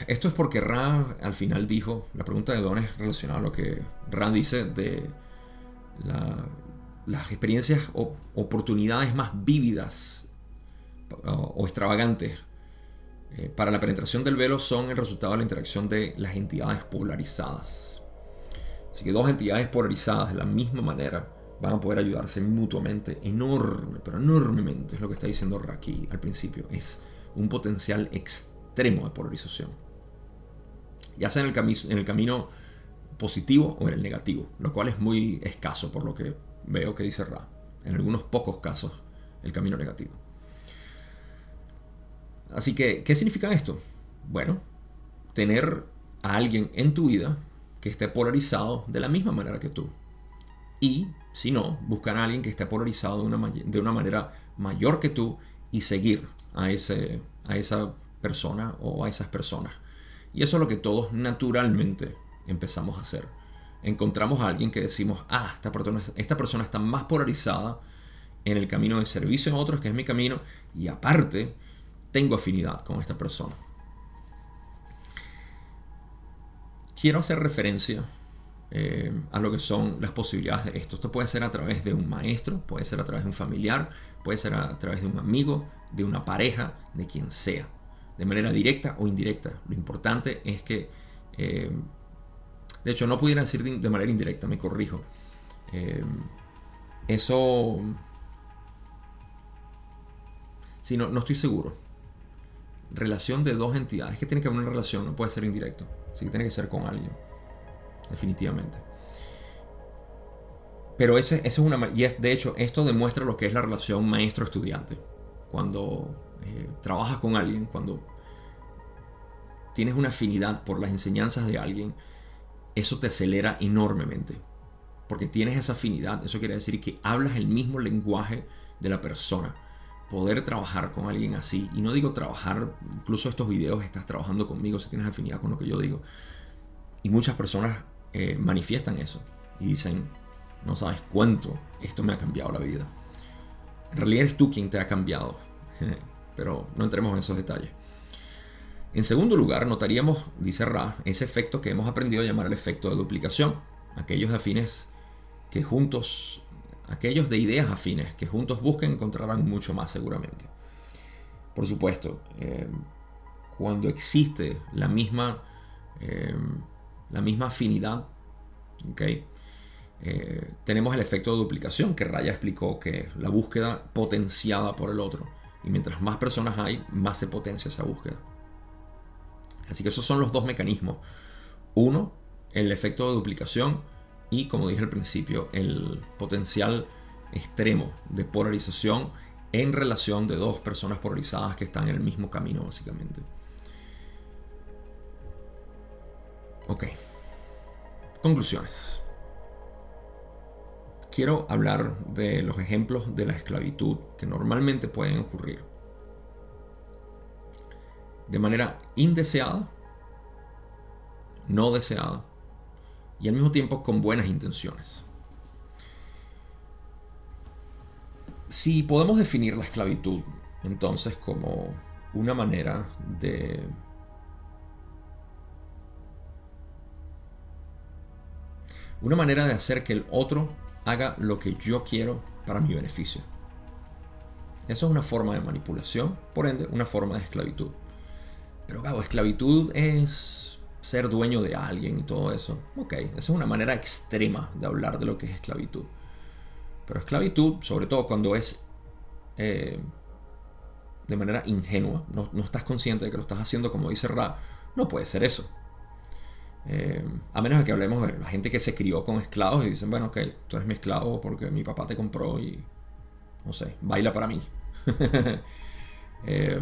Esto es porque Ra al final dijo, la pregunta de Don es relacionada a lo que Ra dice de las experiencias o oportunidades más vívidas o, extravagantes eh, para la penetración del velo son el resultado de la interacción de las entidades polarizadas. Así que dos entidades polarizadas de la misma manera van a poder ayudarse mutuamente enorme, pero enormemente, es lo que está diciendo Ra aquí al principio, es un potencial extremo de polarización ya sea en el, en el camino positivo o en el negativo, lo cual es muy escaso por lo que veo que dice Ra. En algunos pocos casos, el camino negativo. Así que, ¿qué significa esto? Bueno, tener a alguien en tu vida que esté polarizado de la misma manera que tú. Y, si no, buscar a alguien que esté polarizado de una, de una manera mayor que tú y seguir a, ese, a esa persona o a esas personas. Y eso es lo que todos naturalmente empezamos a hacer. Encontramos a alguien que decimos, ah, esta persona, esta persona está más polarizada en el camino de servicio a otros, que es mi camino, y aparte tengo afinidad con esta persona. Quiero hacer referencia eh, a lo que son las posibilidades de esto. Esto puede ser a través de un maestro, puede ser a través de un familiar, puede ser a través de un amigo, de una pareja, de quien sea de manera directa o indirecta. Lo importante es que, eh, de hecho, no pudiera decir de, manera indirecta, me corrijo. Eh, eso... Si no, no estoy seguro. Relación de dos entidades. que tiene que haber una relación, no puede ser indirecto. Así que tiene que ser con alguien. Definitivamente. Pero ese, es una... Y de hecho, esto demuestra lo que es la relación maestro-estudiante. Cuando eh, trabajas con alguien, cuando tienes una afinidad por las enseñanzas de alguien, eso te acelera enormemente. Porque tienes esa afinidad, eso quiere decir que hablas el mismo lenguaje de la persona. Poder trabajar con alguien así, y no digo trabajar, incluso estos videos estás trabajando conmigo si tienes afinidad con lo que yo digo. Y muchas personas eh, manifiestan eso y dicen, no sabes cuánto esto me ha cambiado la vida. En realidad eres tú quien te ha cambiado, pero no entremos en esos detalles. En segundo lugar, notaríamos, dice Ra, ese efecto que hemos aprendido a llamar el efecto de duplicación. Aquellos afines que juntos, aquellos de ideas afines que juntos busquen encontrarán mucho más seguramente. Por supuesto, eh, cuando existe la misma, eh, la misma afinidad. Eh, tenemos el efecto de duplicación que Raya explicó que es la búsqueda potenciada por el otro. Y mientras más personas hay, más se potencia esa búsqueda. Así que esos son los dos mecanismos. Uno, el efecto de duplicación y, como dije al principio, el potencial extremo de polarización en relación de dos personas polarizadas que están en el mismo camino, básicamente. Ok. Conclusiones. Quiero hablar de los ejemplos de la esclavitud que normalmente pueden ocurrir de manera indeseada, no deseada y al mismo tiempo con buenas intenciones. Si podemos definir la esclavitud entonces como una manera de una manera de hacer que el otro haga lo que yo quiero para mi beneficio. Eso es una forma de manipulación, por ende, una forma de esclavitud. Pero claro, esclavitud es ser dueño de alguien y todo eso. Ok, esa es una manera extrema de hablar de lo que es esclavitud. Pero esclavitud, sobre todo cuando es eh, de manera ingenua, no, estás consciente de que lo estás haciendo como dice Ra, no puede ser eso. Eh, a menos de que hablemos de la gente que se crió con esclavos y dicen, bueno, ok, tú eres mi esclavo porque mi papá te compró y, no sé, baila para mí. eh,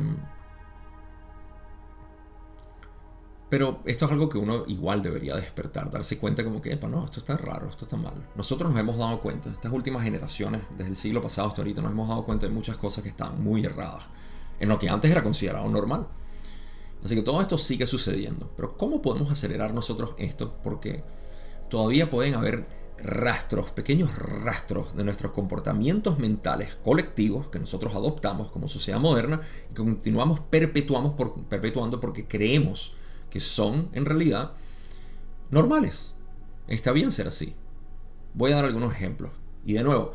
Pero esto es algo que uno igual debería despertar, darse cuenta como que, no, esto está raro, esto está mal. Nosotros nos hemos dado cuenta, estas últimas generaciones, desde el siglo pasado hasta ahorita, nos hemos dado cuenta de muchas cosas que están muy erradas, en lo que antes era considerado normal. Así que todo esto sigue sucediendo. Pero ¿cómo podemos acelerar nosotros esto? Porque todavía pueden haber rastros, pequeños rastros de nuestros comportamientos mentales colectivos que nosotros adoptamos como sociedad moderna y que continuamos perpetuamos perpetuando porque creemos que son en realidad normales. Está bien ser así. Voy a dar algunos ejemplos. Y de nuevo,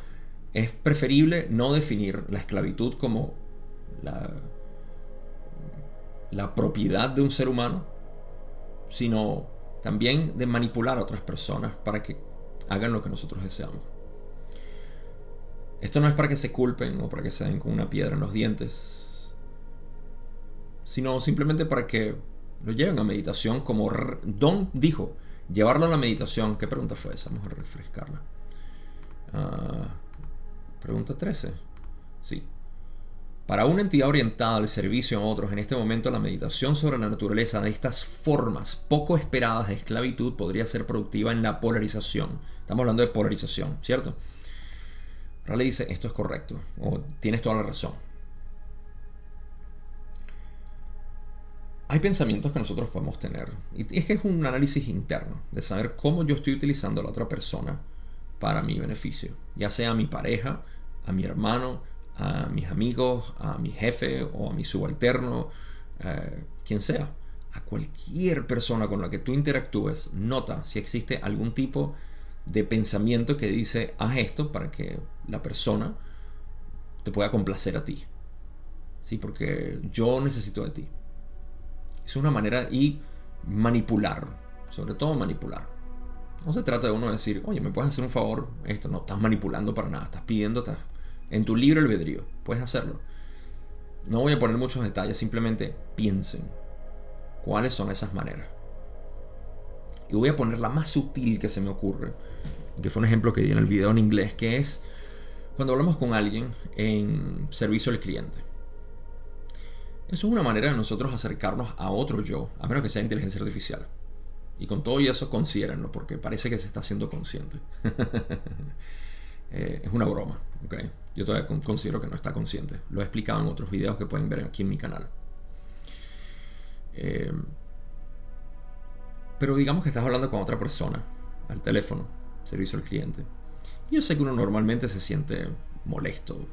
es preferible no definir la esclavitud como la, la propiedad de un ser humano, sino también de manipular a otras personas para que hagan lo que nosotros deseamos. Esto no es para que se culpen o para que se den con una piedra en los dientes, sino simplemente para que lo lleven a meditación como Don dijo, llevarlo a la meditación. ¿Qué pregunta fue esa? Vamos a refrescarla. Ah, pregunta 13. Sí. Para una entidad orientada al servicio a otros, en este momento la meditación sobre la naturaleza de estas formas poco esperadas de esclavitud podría ser productiva en la polarización. Estamos hablando de polarización, ¿cierto? Raleigh dice, esto es correcto, o tienes toda la razón. Hay pensamientos que nosotros podemos tener. Y es que es un análisis interno de saber cómo yo estoy utilizando a la otra persona para mi beneficio. Ya sea a mi pareja, a mi hermano, a mis amigos, a mi jefe o a mi subalterno, eh, quien sea. A cualquier persona con la que tú interactúes, nota si existe algún tipo de pensamiento que dice, haz esto para que la persona te pueda complacer a ti. Sí, porque yo necesito de ti. Es una manera y manipular, sobre todo manipular. No se trata de uno decir, oye, ¿me puedes hacer un favor? Esto no estás manipulando para nada, estás pidiendo, estás en tu libre albedrío, puedes hacerlo. No voy a poner muchos detalles, simplemente piensen cuáles son esas maneras. Y voy a poner la más sutil que se me ocurre, que fue un ejemplo que di en el video en inglés, que es cuando hablamos con alguien en servicio al cliente. Eso es una manera de nosotros acercarnos a otro yo, a menos que sea inteligencia artificial. Y con todo y eso considérenlo, porque parece que se está haciendo consciente. Eh, es una broma, ¿ok? Yo todavía considero que no está consciente. Lo he explicado en otros videos que pueden ver aquí en mi canal. Eh, pero digamos que estás hablando con otra persona, al teléfono, servicio al cliente. Yo sé que uno normalmente se siente molesto.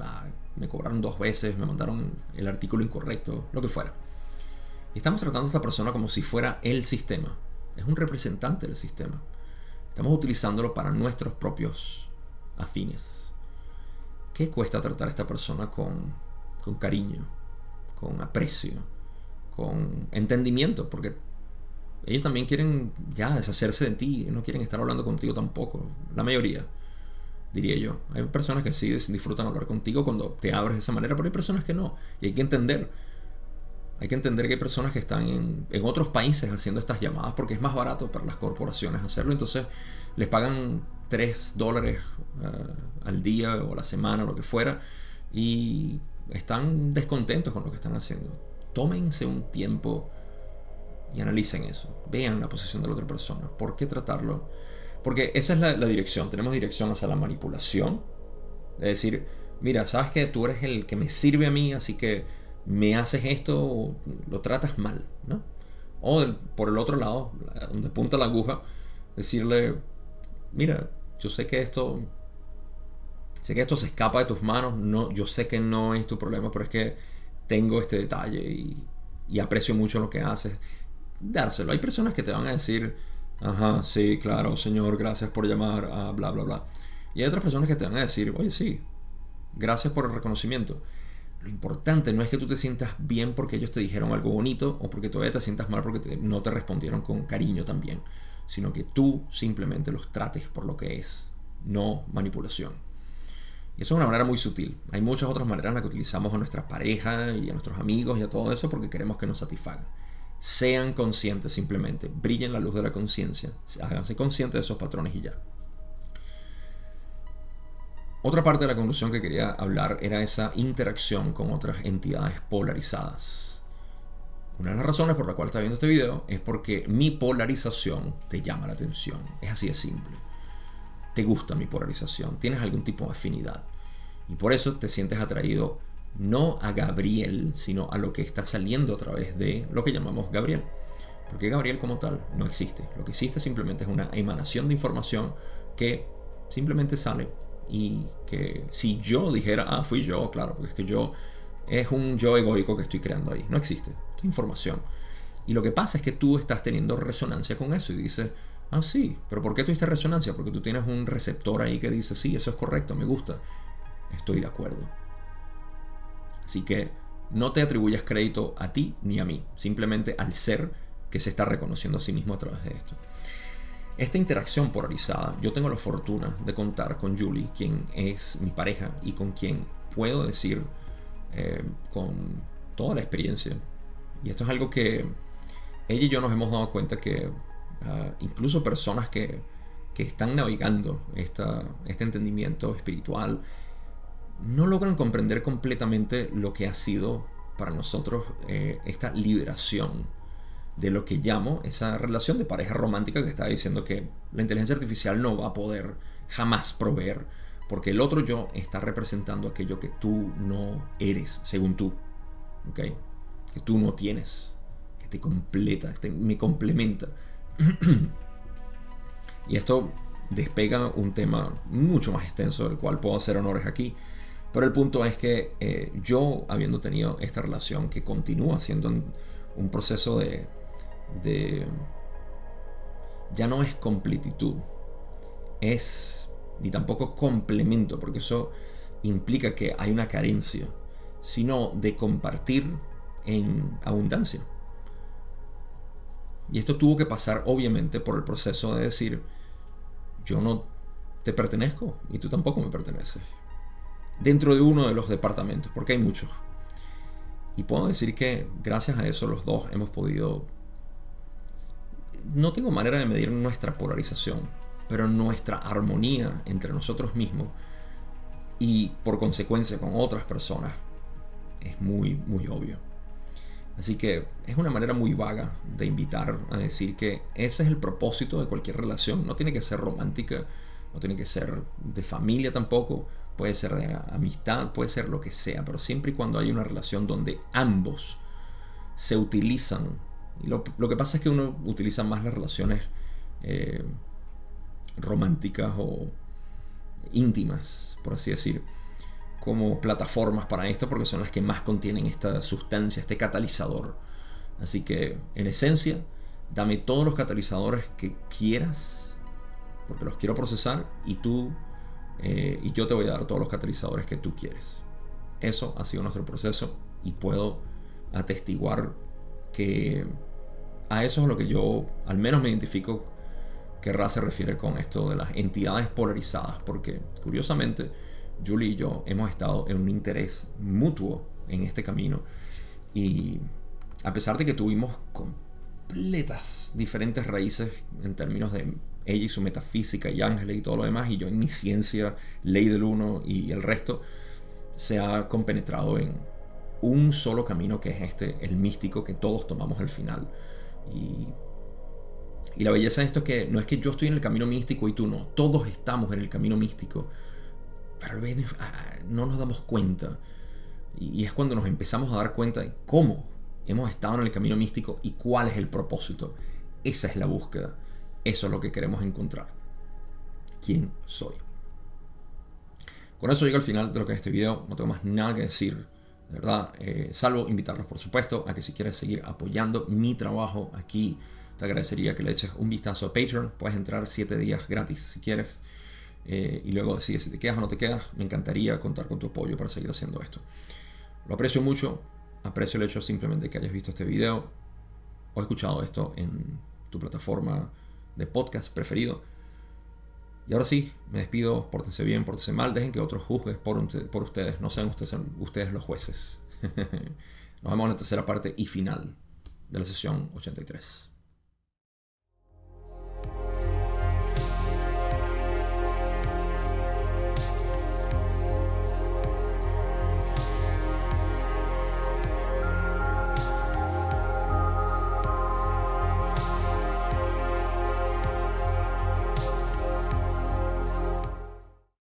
Ah, me cobraron dos veces, me mandaron el artículo incorrecto, lo que fuera. Estamos tratando a esta persona como si fuera el sistema. Es un representante del sistema. Estamos utilizándolo para nuestros propios afines. ¿Qué cuesta tratar a esta persona con, con cariño, con aprecio, con entendimiento? Porque ellos también quieren ya deshacerse de ti, no quieren estar hablando contigo tampoco, la mayoría, diría yo. Hay personas que sí disfrutan hablar contigo cuando te abres de esa manera, pero hay personas que no, y hay que entender. Hay que entender que hay personas que están en, en otros países haciendo estas llamadas porque es más barato para las corporaciones hacerlo, entonces les pagan 3 dólares eh, al día o a la semana o lo que fuera y están descontentos con lo que están haciendo. Tómense un tiempo y analicen eso. Vean la posición de la otra persona. ¿Por qué tratarlo? Porque esa es la, dirección. Tenemos dirección hacia la manipulación. Es decir, mira, sabes que tú eres el que me sirve a mí, así que me haces esto o lo tratas mal, ¿no? O por el otro lado, donde punta la aguja, decirle, mira, yo sé que esto sé que esto se escapa de tus manos, no, yo sé que no es tu problema, pero es que tengo este detalle y, y aprecio mucho lo que haces dárselo. Hay personas que te van a decir, ajá, sí, claro, señor, gracias por llamar a bla, bla, bla. Y hay otras personas que te van a decir, oye, sí, gracias por el reconocimiento. Lo importante no es que tú te sientas bien porque ellos te dijeron algo bonito o porque todavía te sientas mal porque no te respondieron con cariño también, sino que tú simplemente los trates por lo que es, no manipulación. Y eso es una manera muy sutil. Hay muchas otras maneras en las que utilizamos a nuestra pareja y a nuestros amigos y a todo eso porque queremos que nos satisfagan. Sean conscientes simplemente, brillen la luz de la conciencia, háganse conscientes de esos patrones y ya. Otra parte de la conclusión que quería hablar era esa interacción con otras entidades polarizadas. Una de las razones por la cual está viendo este video es porque mi polarización te llama la atención. Es así de simple. Te gusta mi polarización, tienes algún tipo de afinidad. Y por eso te sientes atraído no a Gabriel, sino a lo que está saliendo a través de lo que llamamos Gabriel. Porque Gabriel como tal no existe. Lo que existe simplemente es una emanación de información que simplemente sale y que si yo dijera, ah, fui yo, claro, porque es que yo es un yo egoico que estoy creando ahí. No existe. Es información. Y lo que pasa es que tú estás teniendo resonancia con eso y dices, ah, sí, pero ¿por qué tuviste resonancia? Porque tú tienes un receptor ahí que dice, sí, eso es correcto, me gusta. Estoy de acuerdo. Así que no te atribuyas crédito a ti ni a mí, simplemente al ser que se está reconociendo a sí mismo a través de esto. Esta interacción polarizada, yo tengo la fortuna de contar con Julie, quien es mi pareja y con quien puedo decir eh, con toda la experiencia, y esto es algo que ella y yo nos hemos dado cuenta que ah, incluso personas que, que están navegando esta, este entendimiento espiritual, no logran comprender completamente lo que ha sido para nosotros eh, esta liberación de lo que llamo esa relación de pareja romántica que estaba diciendo que la inteligencia artificial no va a poder jamás proveer porque el otro yo está representando aquello que tú no eres, según tú, ¿ok? Que tú no tienes, que te completa, me complementa. y esto despega un tema mucho más extenso del cual puedo hacer honores aquí, pero el punto es que eh, yo, habiendo tenido esta relación que continúa siendo un, proceso de, de, Ya no es completitud, es ni tampoco complemento, porque eso implica que hay una carencia, sino de compartir en abundancia. Y esto tuvo que pasar obviamente por el proceso de decir, yo no te pertenezco y tú tampoco me perteneces dentro de uno de los departamentos, porque hay muchos. Y puedo decir que gracias a eso los dos hemos podido... No tengo manera de medir nuestra polarización, pero nuestra armonía entre nosotros mismos y por consecuencia con otras personas es muy, muy obvio. Así que es una manera muy vaga de invitar a decir que ese es el propósito de cualquier relación. No tiene que ser romántica, no tiene que ser de familia tampoco, puede ser de amistad, puede ser lo que sea, pero siempre y cuando hay una relación donde ambos se utilizan. Y lo, que pasa es que uno utiliza más las relaciones eh, románticas o íntimas, por así decir como plataformas para esto porque son las que más contienen esta sustancia, este catalizador. Así que, en esencia, dame todos los catalizadores que quieras, porque los quiero procesar, y tú eh, y yo te voy a dar todos los catalizadores que tú quieres. Eso ha sido nuestro proceso y puedo atestiguar que a eso es lo que yo al menos me identifico que Ra se refiere con esto de las entidades polarizadas, porque curiosamente, Julie y yo hemos estado en un interés mutuo en este camino y a pesar de que tuvimos completas diferentes raíces en términos de ella y su metafísica y ángeles y todo lo demás y yo en mi ciencia, ley del uno y el resto, se ha compenetrado en un solo camino que es este, el místico que todos tomamos al final. Y, y la belleza de esto es que no es que yo estoy en el camino místico y tú no, todos estamos en el camino místico pero no nos damos cuenta. Y es cuando nos empezamos a dar cuenta de cómo hemos estado en el camino místico y cuál es el propósito. Esa es la búsqueda. Eso es lo que queremos encontrar. ¿Quién soy? Con eso llego al final de lo que es este video. No tengo más nada que decir. De verdad, eh, salvo invitarlos, por supuesto, a que si quieres seguir apoyando mi trabajo aquí, te agradecería que le eches un vistazo a Patreon. Puedes entrar 7 días gratis si quieres. Eh, y luego decides si te quedas o no te quedas. Me encantaría contar con tu apoyo para seguir haciendo esto. Lo aprecio mucho, aprecio el hecho simplemente que hayas visto este video o escuchado esto en tu plataforma de podcast preferido. Y ahora sí, me despido, pórtense bien, pórtense mal, dejen que otros juzguen por, por ustedes, no sean ustedes, ustedes los jueces. Nos vemos en la tercera parte y final de la sesión 83.